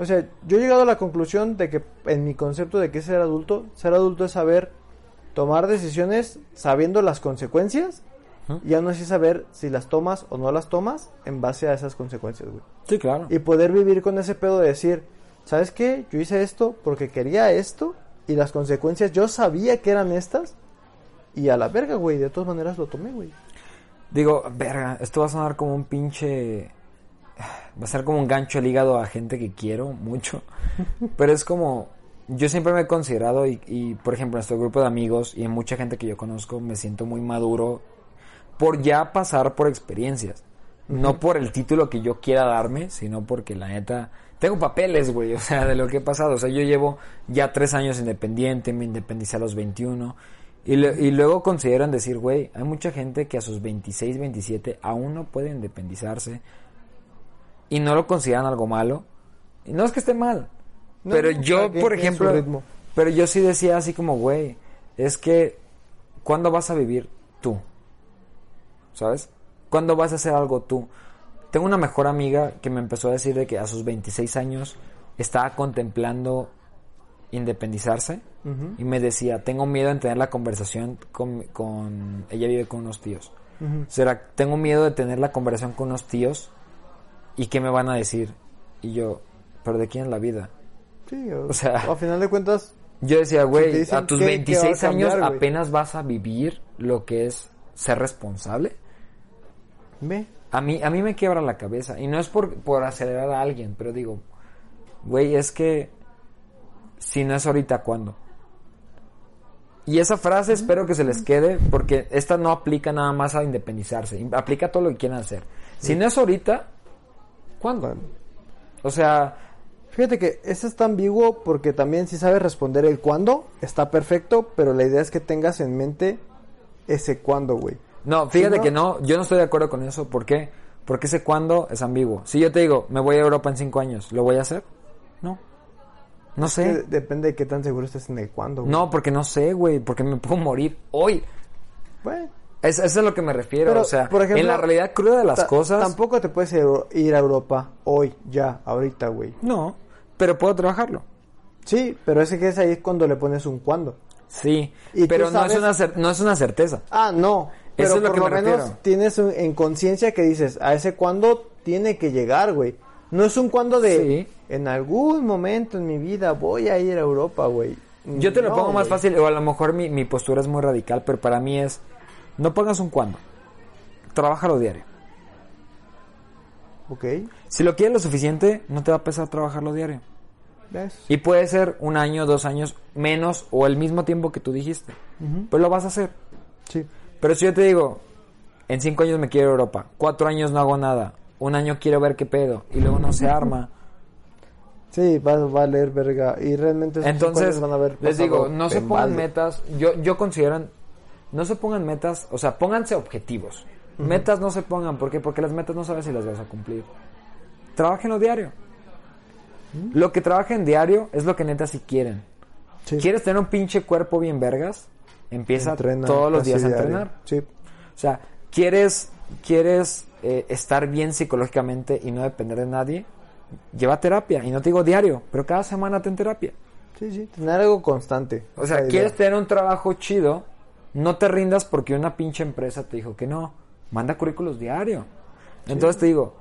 O sea, yo he llegado a la conclusión de que en mi concepto de qué es ser adulto, ser adulto es saber tomar decisiones sabiendo las consecuencias Ujú. y aún así saber si las tomas o no las tomas en base a esas consecuencias, güey. Sí, claro. Y poder vivir con ese pedo de decir, ¿sabes qué? Yo hice esto porque quería esto y las consecuencias yo sabía que eran estas y a la verga, güey, de todas maneras lo tomé, güey. Digo, verga, esto va a sonar como un pinche... Va a ser como un gancho al hígado a gente que quiero mucho. Pero es como... Yo siempre me he considerado y, y, por ejemplo, en nuestro grupo de amigos y en mucha gente que yo conozco me siento muy maduro por ya pasar por experiencias. No por el título que yo quiera darme, sino porque la neta... Tengo papeles, güey, o sea, de lo que he pasado. O sea, yo llevo ya tres años independiente, me independicé a los 21. Y, le- y luego consideran decir, güey, hay mucha gente que a sus 26, 27 aún no puede independizarse y no lo consideran algo malo. Y no es que esté mal, No, pero no, yo, por ejemplo, ritmo. pero yo sí decía así como, güey, es que, ¿cuándo vas a vivir tú? ¿Sabes? ¿Cuándo vas a hacer algo tú? Tengo una mejor amiga que me empezó a decir de que a sus 26 años estaba contemplando independizarse y me decía, tengo miedo en tener la conversación con, con- ella vive con unos tíos. Será, tengo miedo de tener la conversación con unos tíos y qué me van a decir. Y yo, pero de quién la vida? Sí, o, O sea- a final de cuentas, Yo decía, güey, dicen a tus qué- qué 26 va a cambiar, años güey. apenas vas a vivir lo que es ser responsable. ve, A mí, a mí me quiebra la cabeza. Y no es por, por acelerar a alguien, pero digo, güey, es que si no es ahorita, ¿cuándo? Y esa frase espero que se les quede, porque esta no aplica nada más a independizarse, aplica a todo lo que quieran hacer. Si no es ahorita, ¿cuándo? O sea, Fíjate que eso es tan ambiguo porque también si sabes responder el cuándo, está perfecto, pero la idea es que tengas en mente ese cuándo, güey. no, fíjate no- que no, yo no estoy de acuerdo con eso. ¿Por qué? Porque ese cuándo es ambiguo. Si yo te digo, me voy a Europa en cinco años, ¿lo voy a hacer? No. No sé. Depende de qué tan seguro estés en el cuándo, güey. No, porque no sé, güey, porque me puedo morir hoy. Bueno, Es, eso es a lo que me refiero, Pero, o sea, por ejemplo, en la realidad cruda de las cosas, Tampoco te puedes ir a Europa hoy, ya, ahorita, güey. no, pero puedo trabajarlo. Sí, pero ese que es ahí cuando le pones un cuándo. Sí, Y pero no es una cer- no es una certeza. Ah, no. Pero Eso es lo por que lo me menos refiero. tienes un- en conciencia que dices, a ese cuándo tiene que llegar, güey. No es un cuándo de, Sí. en algún momento en mi vida voy a ir a Europa, güey. Yo te lo No, pongo más güey. fácil, o a lo mejor mi, mi postura es muy radical, pero para mí es, no pongas un cuándo, trabájalo diario. Ok. Si lo quieres lo suficiente, no te va a pesar trabajarlo diario. ¿Ves? Y puede ser un año, dos años, menos o el mismo tiempo que tú dijiste, Ujú. pero lo vas a hacer. Sí. Pero si yo te digo, en cinco años me quiero a Europa, cuatro años no hago nada, un año quiero ver qué pedo, y luego no se arma. Sí, va a valer verga. Y realmente Entonces, van a haber les digo, no se pongan metas, yo, yo considero, no se pongan metas, o sea, pónganse objetivos. Metas no se pongan, ¿por qué? Porque las metas no sabes si las vas a cumplir. Trabajenlo diario. Lo que trabajen diario es lo que neta si quieren. Sí. ¿Quieres tener un pinche cuerpo bien vergas? Empieza Entrena todos los días a entrenar. Sí. O sea, ¿quieres, quieres eh, estar bien psicológicamente y no depender de nadie? Lleva terapia. Y no te digo diario, pero cada semana ten terapia. Sí, sí. Tener algo constante. O sea, quieres idea. tener un trabajo chido, no te rindas porque una pinche empresa te dijo que no. Manda currículos diario. Entonces te digo,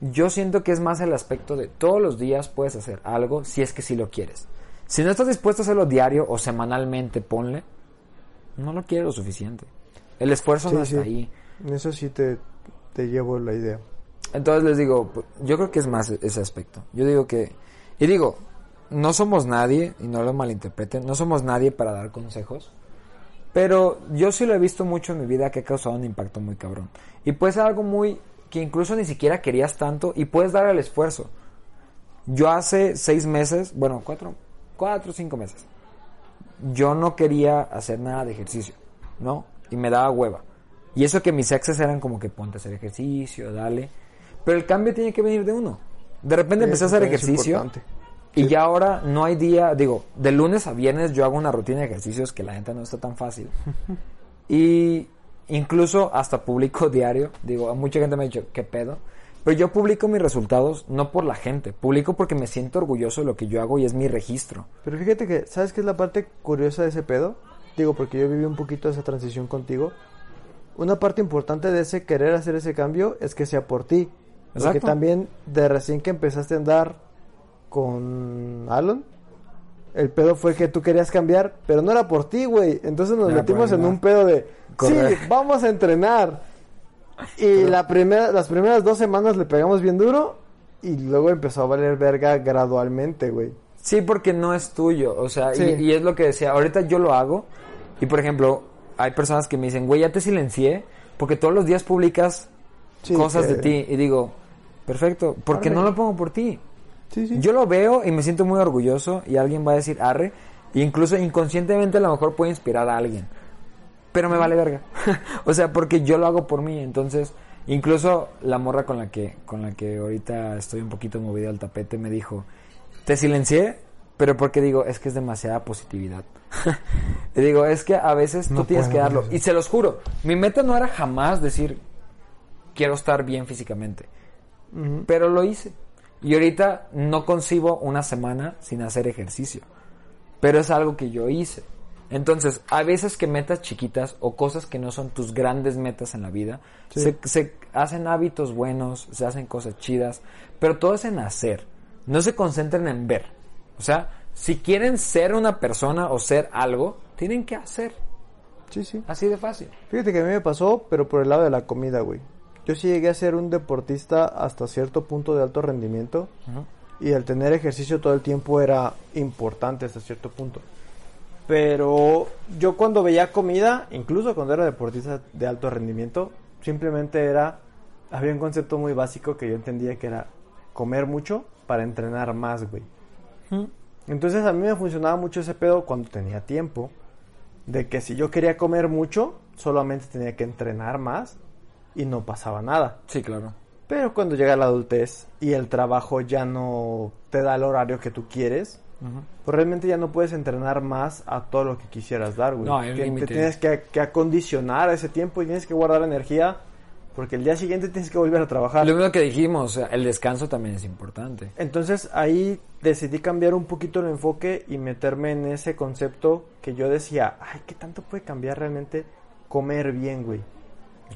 yo siento que es más el aspecto de todos los días puedes hacer algo si es que sí lo quieres. Si no estás dispuesto a hacerlo diario o semanalmente, ponle, no lo quieres lo suficiente. El esfuerzo Sí, no sí. está ahí. Eso sí te, te llevo la idea. Entonces les digo, pu- yo creo que es más ese aspecto. Yo digo que, y digo, no somos nadie, y no lo malinterpreten, no somos nadie para dar consejos, pero yo sí lo he visto mucho en mi vida que ha causado un impacto muy cabrón. Y puede ser algo muy, que incluso ni siquiera querías tanto, y puedes dar el esfuerzo. Yo hace seis meses, bueno, cuatro, cuatro o cinco meses, yo no quería hacer nada de ejercicio, ¿no? Y me daba hueva. Y eso que mis exes eran como que ponte a hacer ejercicio, dale. Pero el cambio tiene que venir de uno. De repente empecé a hacer ejercicio importante. Y ya ahora no hay día, digo, de lunes a viernes yo hago una rutina de ejercicios que la gente no está tan fácil. y incluso hasta publico diario, digo, a mucha gente me ha dicho, ¿qué pedo? Pero yo publico mis resultados no por la gente, publico porque me siento orgulloso de lo que yo hago y es mi registro. Pero fíjate que, ¿sabes qué es la parte curiosa de ese pedo? Digo, porque yo viví un poquito esa transición contigo. Una parte importante de ese querer hacer ese cambio es que sea por ti. Porque Exacto. también de recién que empezaste a andar con Alon, El pedo fue que tú querías cambiar, pero no era por ti, güey. Entonces nos metimos en un pedo de, sí, vamos a entrenar. Y la primera, las primeras dos semanas le pegamos bien duro y luego empezó a valer verga gradualmente, güey. Sí, porque no es tuyo. O sea, Sí. y, y es lo que decía. Ahorita yo lo hago. Y por ejemplo, hay personas que me dicen, güey, ya te silencié. Porque todos los días publicas Sí, cosas que- de ti. Y digo, perfecto. Porque no lo pongo por ti. Sí, sí. Yo lo veo y me siento muy orgulloso. Y alguien va a decir, arre. E incluso inconscientemente a lo mejor puede inspirar a alguien. Pero me vale verga. o sea, porque yo lo hago por mí. Entonces, incluso la morra con la que, con la que ahorita estoy un poquito movido al tapete me dijo, te silencié, pero porque digo, es que es demasiada positividad. Te digo, es que a veces tú tienes que darlo. Y se los juro, mi meta no era jamás decir, quiero estar bien físicamente. Pero lo hice. Y ahorita no concibo una semana sin hacer ejercicio. Pero es algo que yo hice. Entonces, a veces que metas chiquitas o cosas que no son tus grandes metas en la vida, Sí. se, se hacen hábitos buenos, se hacen cosas chidas, pero todo es en hacer. No se concentren en ver. O sea, si quieren ser una persona o ser algo, tienen que hacer. Sí, sí. Así de fácil. Fíjate que a mí me pasó, pero por el lado de la comida, güey. Yo sí llegué a ser un deportista hasta cierto punto de alto rendimiento. Y el tener ejercicio todo el tiempo era importante hasta cierto punto. Pero yo cuando veía comida, incluso cuando era deportista de alto rendimiento, simplemente era... Había un concepto muy básico que yo entendía que era comer mucho para entrenar más, güey. Entonces a mí me funcionaba mucho ese pedo cuando tenía tiempo. De que si yo quería comer mucho, solamente tenía que entrenar más y no pasaba nada. Sí, claro. Pero cuando llega la adultez y el trabajo ya no te da el horario que tú quieres, pues realmente ya no puedes entrenar más a todo lo que quisieras dar, güey. No, Que te tienes que, que acondicionar a ese tiempo y tienes que guardar energía porque el día siguiente tienes que volver a trabajar. Lo mismo que dijimos, el descanso también es importante. Entonces ahí decidí cambiar un poquito el enfoque y meterme en ese concepto que yo decía, ay, ¿qué tanto puede cambiar realmente comer bien, güey?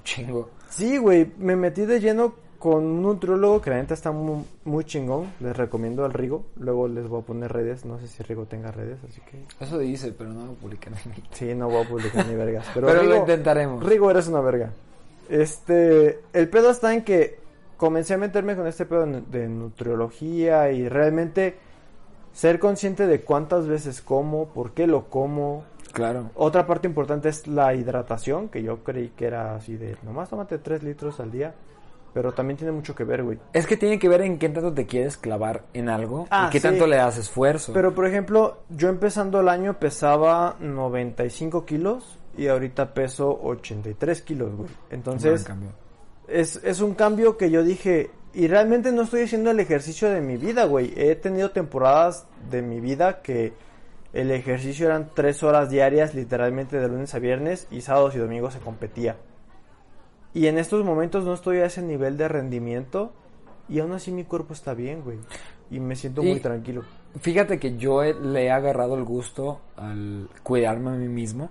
Chingo. Sí, güey, me metí de lleno con un nutriólogo que la neta está muy, muy chingón. Les recomiendo al Rigo. Luego les voy a poner redes. No sé si Rigo tenga redes, así que Eso dice, pero no lo publican sí, no voy a publicar ni vergas. Pero, Pero, lo intentaremos. Rigo, eres una verga. Este, el pedo está en que comencé a meterme con este pedo de nutriología y realmente ser consciente de cuántas veces como, por qué lo como. Claro. Otra parte importante es la hidratación, que yo creí que era así de, nomás tómate 3 litros al día. Pero también tiene mucho que ver, güey. Es que tiene que ver en qué tanto te quieres clavar en algo Ah, y qué sí. tanto le das esfuerzo. Pero, por ejemplo, yo empezando el año pesaba 95 kilos y ahorita peso 83 kilos, güey. Entonces, es, es un cambio que yo dije, y realmente no estoy haciendo el ejercicio de mi vida, güey. He tenido temporadas de mi vida que el ejercicio eran 3 horas diarias, literalmente de lunes a viernes, y sábados y domingos se competía. Y en estos momentos no estoy a ese nivel de rendimiento, y aún así mi cuerpo está bien, güey. Y me siento Y- muy tranquilo. Fíjate que yo he- le he agarrado el gusto al cuidarme a mí mismo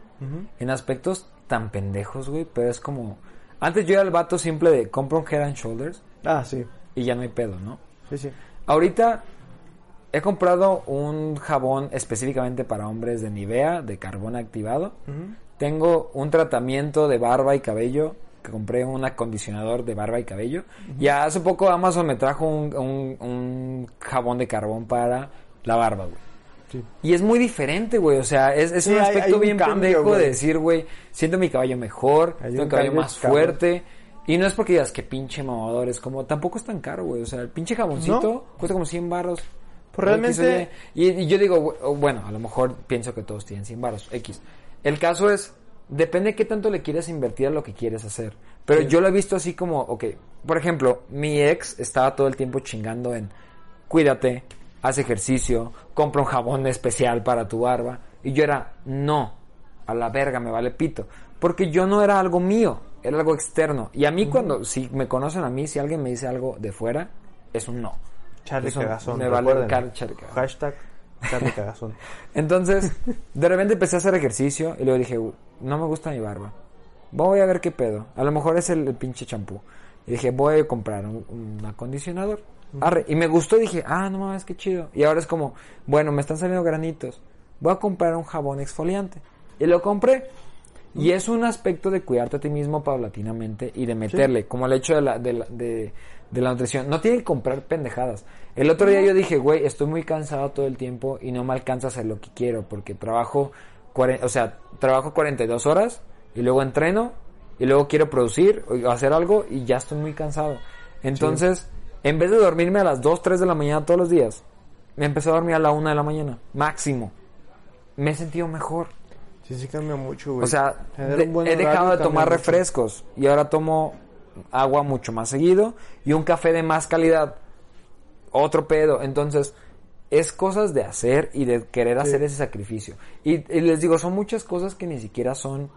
en aspectos tan pendejos, güey, pero es como... Antes yo era el vato simple de compro un Head and Shoulders Ah, sí, y ya no hay pedo, ¿no? sí, sí. Ahorita he comprado un jabón específicamente para hombres de Nivea, de carbón activado. Tengo un tratamiento de barba y cabello, que compré un acondicionador de barba y cabello. Y hace poco Amazon me trajo un, un- un jabón de carbón para la barba, güey. Sí. Y es muy diferente, güey. O sea, es, es Sí, un hay- aspecto hay un bien cambio, pendejo güey. de decir, güey, siento mi cabello mejor, Hay siento un mi cabello cambio más fuerte. Y no es porque digas que pinche mamador, es como, tampoco es tan caro, güey. O sea, el pinche jaboncito No. cuesta como 100 baros. Pues realmente- Y, y yo digo, bueno, a lo mejor pienso que todos tienen 100 baros, X. El caso es, depende de qué tanto le quieres invertir a lo que quieres hacer. Pero yo lo he visto así como, ok, por ejemplo, mi ex estaba todo el tiempo chingando en, cuídate, haz ejercicio, compra un jabón especial para tu barba. Y yo era, no, a la verga, me vale pito. Porque yo no era algo mío, era algo externo. Y a mí cuando, si me conocen a mí, si alguien me dice algo de fuera, es un no. Charlie Eso Cagazón. me vale recuerden. car- Charlie Cagazón. Hashtag Charlie Cagazón. Entonces, de repente empecé a hacer ejercicio y luego dije, "Uh, no me gusta mi barba. Voy a ver qué pedo. A lo mejor es el, el pinche champú. Y dije, voy a comprar un, un acondicionador. Arre. Y me gustó y dije, ah, no mames, qué chido. Y ahora es como, bueno, me están saliendo granitos. Voy a comprar un jabón exfoliante. Y lo compré. Y es un aspecto de cuidarte a ti mismo paulatinamente y de meterle, como el hecho de la, de, la, de, de la nutrición. No tienen que comprar pendejadas. El otro día yo dije, güey, estoy muy cansado todo el tiempo y no me alcanza a hacer lo que quiero porque trabajo, o sea, trabajo 42 horas y luego entreno y luego quiero producir o hacer algo y ya estoy muy cansado. Entonces, en vez de dormirme a las 2, 3 de la mañana todos los días, me empecé a dormir a la 1 de la mañana, máximo. Me he sentido mejor. Sí, sí cambia mucho, güey. O sea, de- he dejado de tomar mucho. refrescos y ahora tomo agua mucho más seguido y un café de más calidad. Otro pedo. Entonces, es cosas de hacer y de querer hacer ese sacrificio. Y, y les digo, son muchas cosas que ni siquiera son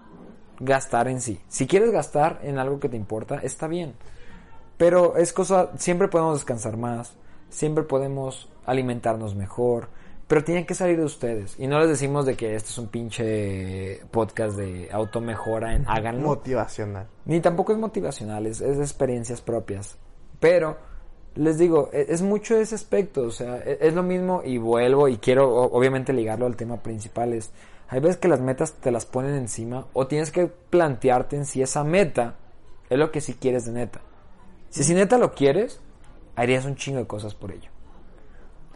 gastar en sí. Si quieres gastar en algo que te importa, está bien. Pero es cosa, siempre podemos descansar más, siempre podemos alimentarnos mejor, pero tienen que salir de ustedes. Y no les decimos de que este es un pinche podcast de automejora en háganlo. Motivacional. Ni tampoco es motivacional, es, es de experiencias propias. Pero, les digo, e- es, mucho ese aspecto, o sea, e- es, lo mismo y vuelvo y quiero obviamente ligarlo al tema principal. Es, hay veces que las metas te las ponen encima o tienes que plantearte en si esa meta es lo que sí quieres de neta. Si si neta lo quieres, harías un chingo de cosas por ello.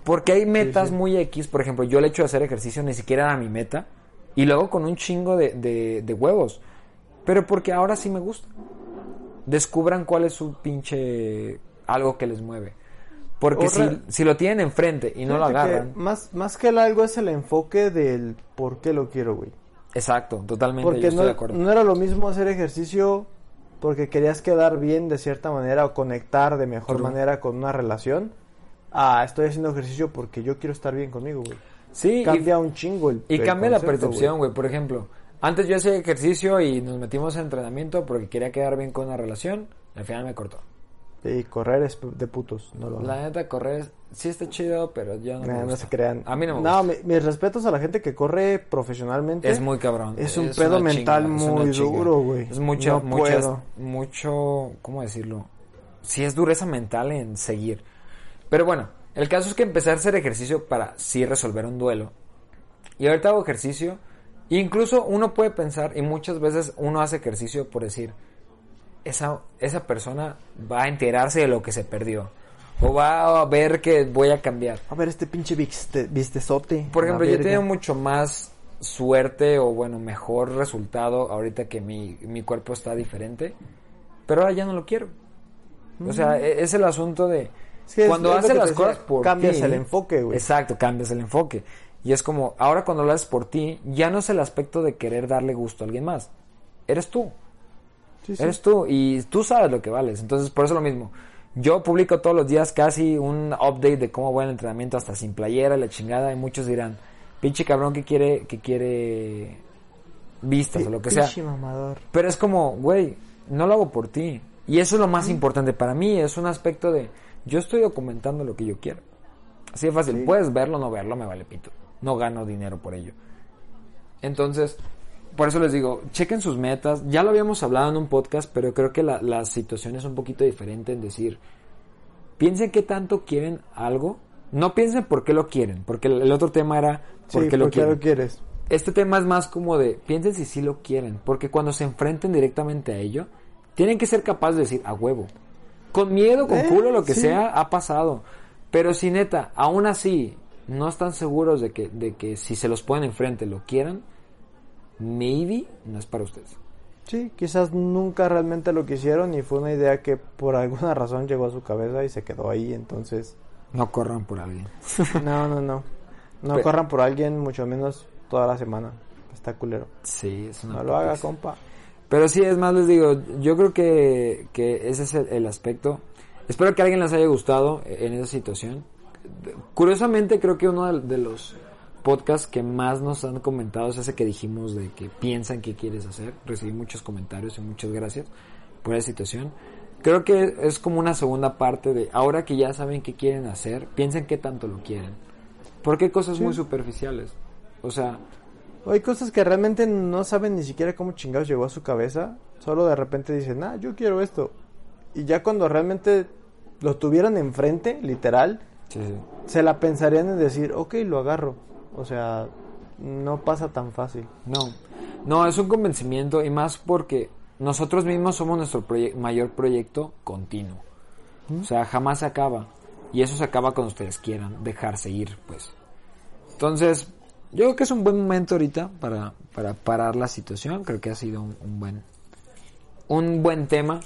Porque hay metas sí. muy X, por ejemplo, yo el hecho de hacer ejercicio ni siquiera era mi meta. Y luego con un chingo de, de- de huevos. Pero porque ahora sí me gusta. Descubran cuál es su pinche algo que les mueve. Porque si, si lo tienen enfrente y no lo que agarran. Más, más que el algo es el enfoque del por qué lo quiero, güey. Exacto, totalmente. yo Porque estoy no, de acuerdo. no era lo mismo hacer ejercicio porque querías quedar bien de cierta manera o conectar de mejor True. manera con una relación. Ah, estoy haciendo ejercicio porque yo quiero estar bien conmigo, güey. sí, y- Cambia un chingo el Y el cambia la percepción, güey. Por ejemplo, antes yo hacía ejercicio y nos metimos en entrenamiento porque quería quedar bien con una relación. Al final me cortó. Y correr es de putos, no lo La neta, correr sí está chido, pero yo no me Nah, no gusta. se crean. A mí no me No, gusta. mi- mis respetos a la gente que corre profesionalmente. Es muy cabrón. Es un pedo mental chinga, muy duro, güey. Es mucho, No muchas- mucho, ¿cómo decirlo? Sí es dureza mental en seguir. Pero bueno, el caso es que empecé a hacer ejercicio para sí resolver un duelo. Y ahorita hago ejercicio. e Incluso uno puede pensar, y muchas veces uno hace ejercicio por decir, esa, esa persona va a enterarse de lo que se perdió. O va a ver que voy a cambiar. A ver, este pinche viste, vistezote. Por ejemplo, yo he tenido mucho más suerte o bueno, mejor resultado ahorita que mi, mi cuerpo está diferente, pero ahora ya no lo quiero. O sea, e- es el asunto de Sí, cuando haces las decía, cosas por cambias ti, el enfoque, güey. Exacto, cambias el enfoque. Y es como, ahora cuando lo haces por ti, ya no es el aspecto de querer darle gusto a alguien más. Eres tú. Sí, sí. Eres tú y tú sabes lo que vales. Entonces, por eso lo mismo. Yo publico todos los días casi un update de cómo voy el entrenamiento hasta sin playera y la chingada y muchos dirán, pinche cabrón que quiere que quiere vistas o lo que sea. Mamador. Pero es como, güey, no lo hago por ti. Y eso es lo más importante para mí, es un aspecto de yo estoy documentando lo que yo quiero. Así de fácil, Sí. puedes verlo o no verlo, me vale pito. No gano dinero por ello. Entonces, por eso les digo, chequen sus metas. Ya lo habíamos hablado en un podcast, pero creo que la, la situación es un poquito diferente en decir, piensen qué tanto quieren algo. No piensen por qué lo quieren, porque el, otro tema era por Sí, qué lo ¿por qué quieren. lo quieres? Este tema es más como de, piensen si sí lo quieren, porque cuando se enfrenten directamente a ello, tienen que ser capaces de decir, a huevo. Con miedo, con Eh, culo, lo que sí. sea, ha pasado. Pero si neta, aún así, no están seguros de que, de que si se los ponen enfrente lo quieran, maybe no es para ustedes. Sí, quizás nunca realmente lo quisieron y fue una idea que por alguna razón llegó a su cabeza y se quedó ahí, entonces... No corran por alguien. No, no, no. No corran por alguien, mucho menos toda la semana. Está culero. Sí, es una No lo haga, compa. Pero sí, es más, les digo, yo creo que, que ese es el, el aspecto. Espero que a alguien les haya gustado en esa situación. Curiosamente, creo que uno de, de los podcasts que más nos han comentado es ese que dijimos de que piensan que quieres hacer. Recibí muchos comentarios y muchas gracias por esa situación. Creo que es como una segunda parte de ahora que ya saben qué quieren hacer, piensen qué tanto lo quieren. Porque hay cosas muy superficiales. O sea, Hay cosas que realmente no saben ni siquiera cómo chingados llegó a su cabeza. Solo de repente dicen, ah, yo quiero esto. Y ya cuando realmente lo tuvieran enfrente, literal, Sí, sí. se la pensarían en decir, ok, lo agarro. O sea, no pasa tan fácil. No, no, es un convencimiento y más porque nosotros mismos somos nuestro proye- mayor proyecto continuo. O sea, jamás se acaba. Y eso se acaba cuando ustedes quieran dejarse ir, pues. Entonces, yo creo que es un buen momento ahorita para, para parar la situación. Creo que ha sido un, un buen, un buen tema.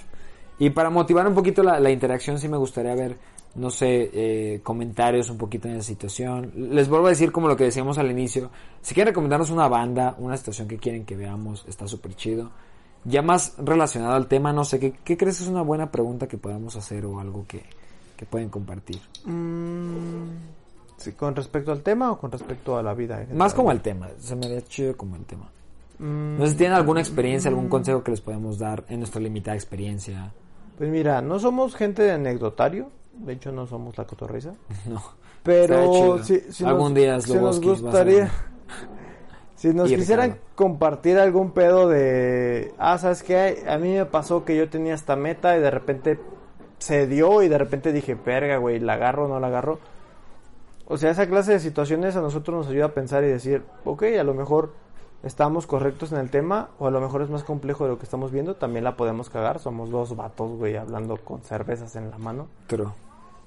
Y para motivar un poquito la, la interacción, sí me gustaría ver, no sé, eh, comentarios un poquito en la situación. Les vuelvo a decir como lo que decíamos al inicio. Si quieren recomendarnos una banda, una situación que quieren que veamos, está súper chido. Ya más relacionado al tema, no sé, ¿qué, qué crees que es una buena pregunta que podamos hacer o algo que, que pueden compartir? Mm, ¿Con respecto al tema o con respecto a la vida? en Más como el tema, se me haría chido como el tema. Mm, No sé si tienen alguna experiencia, algún consejo que les podemos dar en nuestra limitada experiencia. Pues mira, no somos gente de anecdotario. De hecho, no somos la cotorriza. No. Pero si, si Algún nos, día si nos gustaría... Si nos quisieran compartir algún pedo de... Ah, ¿sabes qué? A mí me pasó que yo tenía esta meta y de repente se dio y de repente dije, verga, güey, ¿la agarro o no la agarro? O sea, esa clase de situaciones a nosotros nos ayuda a pensar y decir, ok, a lo mejor estamos correctos en el tema o a lo mejor es más complejo de lo que estamos viendo, también la podemos cagar, somos dos vatos, güey, hablando con cervezas en la mano. True.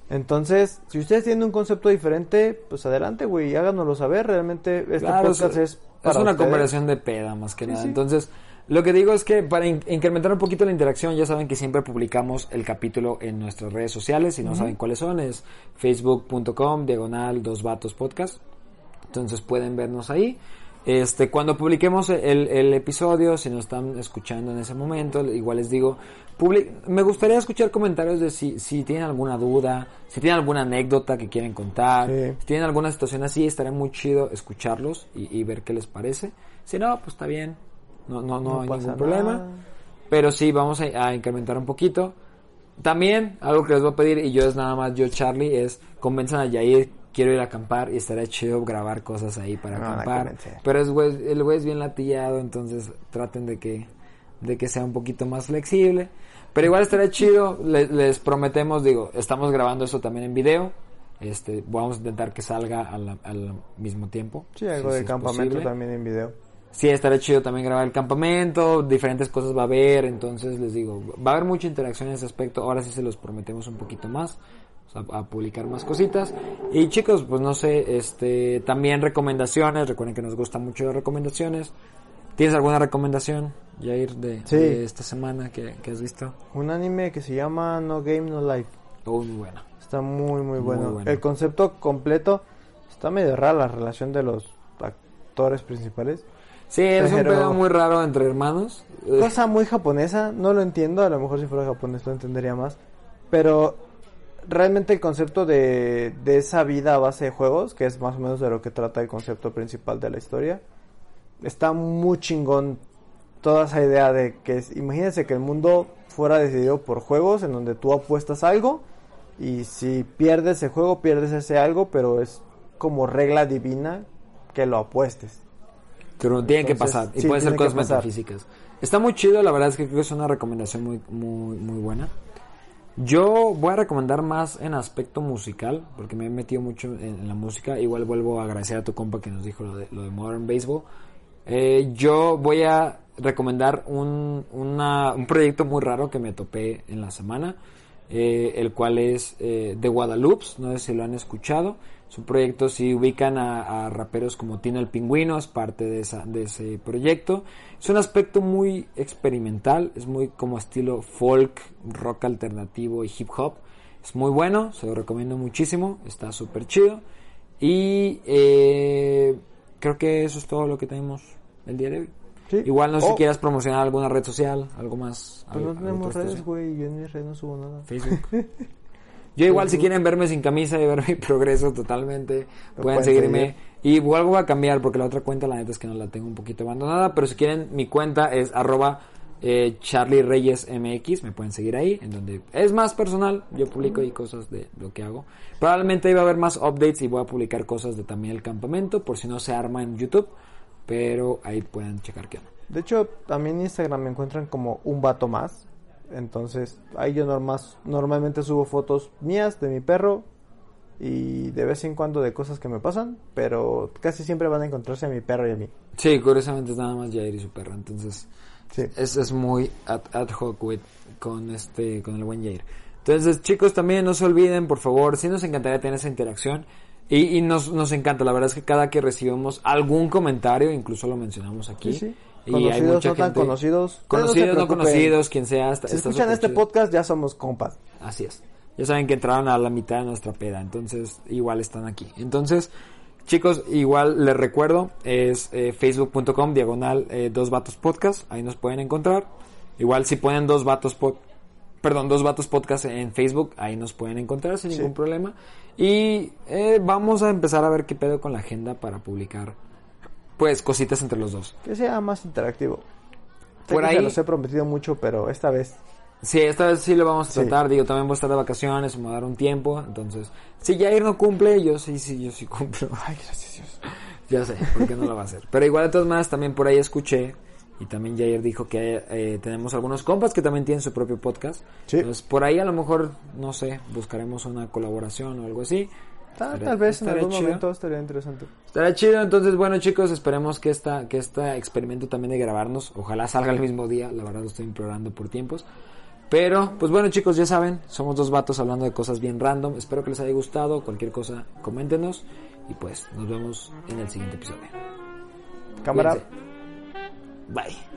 Entonces, si ustedes tienen un concepto diferente, pues adelante, güey, háganoslo saber. Realmente este Claro, podcast es, es para una ustedes. conversación de peda más que Sí, nada. sí. Entonces, lo que digo es que para in- incrementar un poquito la interacción, ya saben que siempre publicamos el capítulo en nuestras redes sociales. Si no saben cuáles son, es facebook.com, diagonal, dos vatos podcast. Entonces pueden vernos ahí. Este, cuando publiquemos el, el episodio, si nos están escuchando en ese momento, igual les digo, publi- me gustaría escuchar comentarios de si, si tienen alguna duda, si tienen alguna anécdota que quieren contar, Sí. si tienen alguna situación así, estaría muy chido escucharlos y, y ver qué les parece. Si no, pues está bien, no, no, no, No hay ningún problema. nada. Pero sí, vamos a, a incrementar un poquito. También, algo que les voy a pedir, y yo es nada más yo, Charlie, es convenzan a Yair, quiero ir a acampar y estaría chido grabar cosas ahí para Me van a acampar. Pero es el güey es bien latillado, entonces traten de que, de que sea un poquito más flexible. Pero igual estaría chido, le- les prometemos, digo, estamos grabando eso también en video. Este, vamos a intentar que salga al, al mismo tiempo. Sí, algo si de campamento posible. también en video. Sí, estará chido también grabar el campamento, diferentes cosas va a haber, entonces les digo, va a haber mucha interacción en ese aspecto, ahora sí se los prometemos un poquito más, sea, a publicar más cositas. Y chicos, pues no sé, este, también recomendaciones, recuerden que nos gustan mucho las recomendaciones. ¿Tienes alguna recomendación, Jair, de, Sí. de esta semana que, que has visto? Un anime que se llama No Game No Life. Oh, muy buena. Está muy, muy Muy bueno. bueno. El concepto completo está medio raro la relación de los actores principales. Sí, es un pedo muy raro entre hermanos. Cosa muy japonesa, no lo entiendo, a lo mejor si fuera japonés lo entendería más. Pero realmente el concepto de, de esa vida a base de juegos, que es más o menos de lo que trata el concepto principal de la historia, está muy chingón toda esa idea de que es- imagínense que el mundo fuera decidido por juegos en donde tú apuestas algo y si pierdes ese juego pierdes ese algo, pero es como regla divina que lo apuestes. Pero tienen que pasar. Y sí, pueden ser que cosas metafísicas. Está muy chido, la verdad es que creo que es una recomendación muy, muy, muy buena. Yo voy a recomendar más en aspecto musical, porque me he metido mucho en, en la música. Igual vuelvo a agradecer a tu compa que nos dijo lo de, lo de Modern Baseball. Eh, yo voy a recomendar un, una- un proyecto muy raro que me topé en la semana, eh, el cual es eh, The Guadalupe, no sé si lo han escuchado. Es un proyecto, si ubican a, a raperos como Tina el Pingüino, es parte de, esa, de ese proyecto. Es un aspecto muy experimental, es muy como estilo folk, rock alternativo y hip hop. Es muy bueno, se lo recomiendo muchísimo, está súper chido. Y eh, creo que eso es todo lo que tenemos el día de hoy. Sí. Igual no Oh. si quieras promocionar alguna red social, algo más. Pues no tenemos redes, güey, yo en mis redes no subo nada. Facebook. Yo igual si quieren verme sin camisa y ver mi progreso totalmente, Lo pueden seguirme. seguir. Y igual voy a cambiar porque la otra cuenta la neta es que no la tengo un poquito abandonada, pero si quieren mi cuenta es arroba eh, Charlie Reyes MX, me pueden seguir ahí, en donde es más personal, yo publico ahí cosas de lo que hago. Probablemente ahí va a haber más updates y voy a publicar cosas de también el campamento, por si no se arma en YouTube, pero ahí pueden checar qué onda. De hecho, también en Instagram me encuentran como un vato más. Entonces, ahí yo normas, normalmente subo fotos mías de mi perro y de vez en cuando de cosas que me pasan, pero casi siempre van a encontrarse a mi perro y a mí. Sí, curiosamente es nada más Jair y su perro, entonces Sí. es, es muy ad, ad hoc with- con este con el buen Jair. Entonces, chicos, también no se olviden, por favor, sí nos encantaría tener esa interacción y, y nos, nos encanta, la verdad es que cada que recibimos algún comentario, incluso lo mencionamos aquí. Sí, sí. Y hay Conocidos, mucha no tan gente- conocidos. Conocidos, no conocidos, quien sea. está- Si está escuchan este chido. podcast, ya somos compas. Así es. Ya saben que entraron a la mitad de nuestra peda, entonces igual están aquí. Entonces, chicos, igual les recuerdo, es eh, facebook.com diagonal eh, dos vatos podcast, ahí nos pueden encontrar. Igual si ponen dos vatos pod, perdón, dos vatos podcast en Facebook, ahí nos pueden encontrar sin Sí. ningún problema. Y eh, vamos a empezar a ver qué pedo con la agenda para publicar, pues, cositas entre los dos. Que sea más interactivo. Por ahí- Se los he prometido mucho, pero esta vez. Sí, esta vez sí lo vamos a Sí. tratar. Digo, también voy a estar de vacaciones, me voy a dar un tiempo. Entonces, si Jair no cumple, yo sí, sí, yo sí cumplo. Ay, gracias Dios. ya sé, ¿por qué no lo va a hacer? Pero igual de todas maneras, también por ahí escuché. Y también Jair dijo que eh, tenemos algunos compas que también tienen su propio podcast. Sí. Entonces, por ahí a lo mejor, no sé, buscaremos una colaboración o algo así. Tal, Estaría- tal vez en estaría algún chido. momento estaría interesante. Estará chido, entonces bueno chicos, esperemos que esta, que este experimento también de grabarnos, ojalá salga el mismo día, la verdad lo estoy implorando por tiempos. Pero, pues bueno chicos, ya saben, somos dos vatos hablando de cosas bien random, espero que les haya gustado, cualquier cosa coméntenos y pues nos vemos en el siguiente episodio. Cámara. Cuídense. Bye.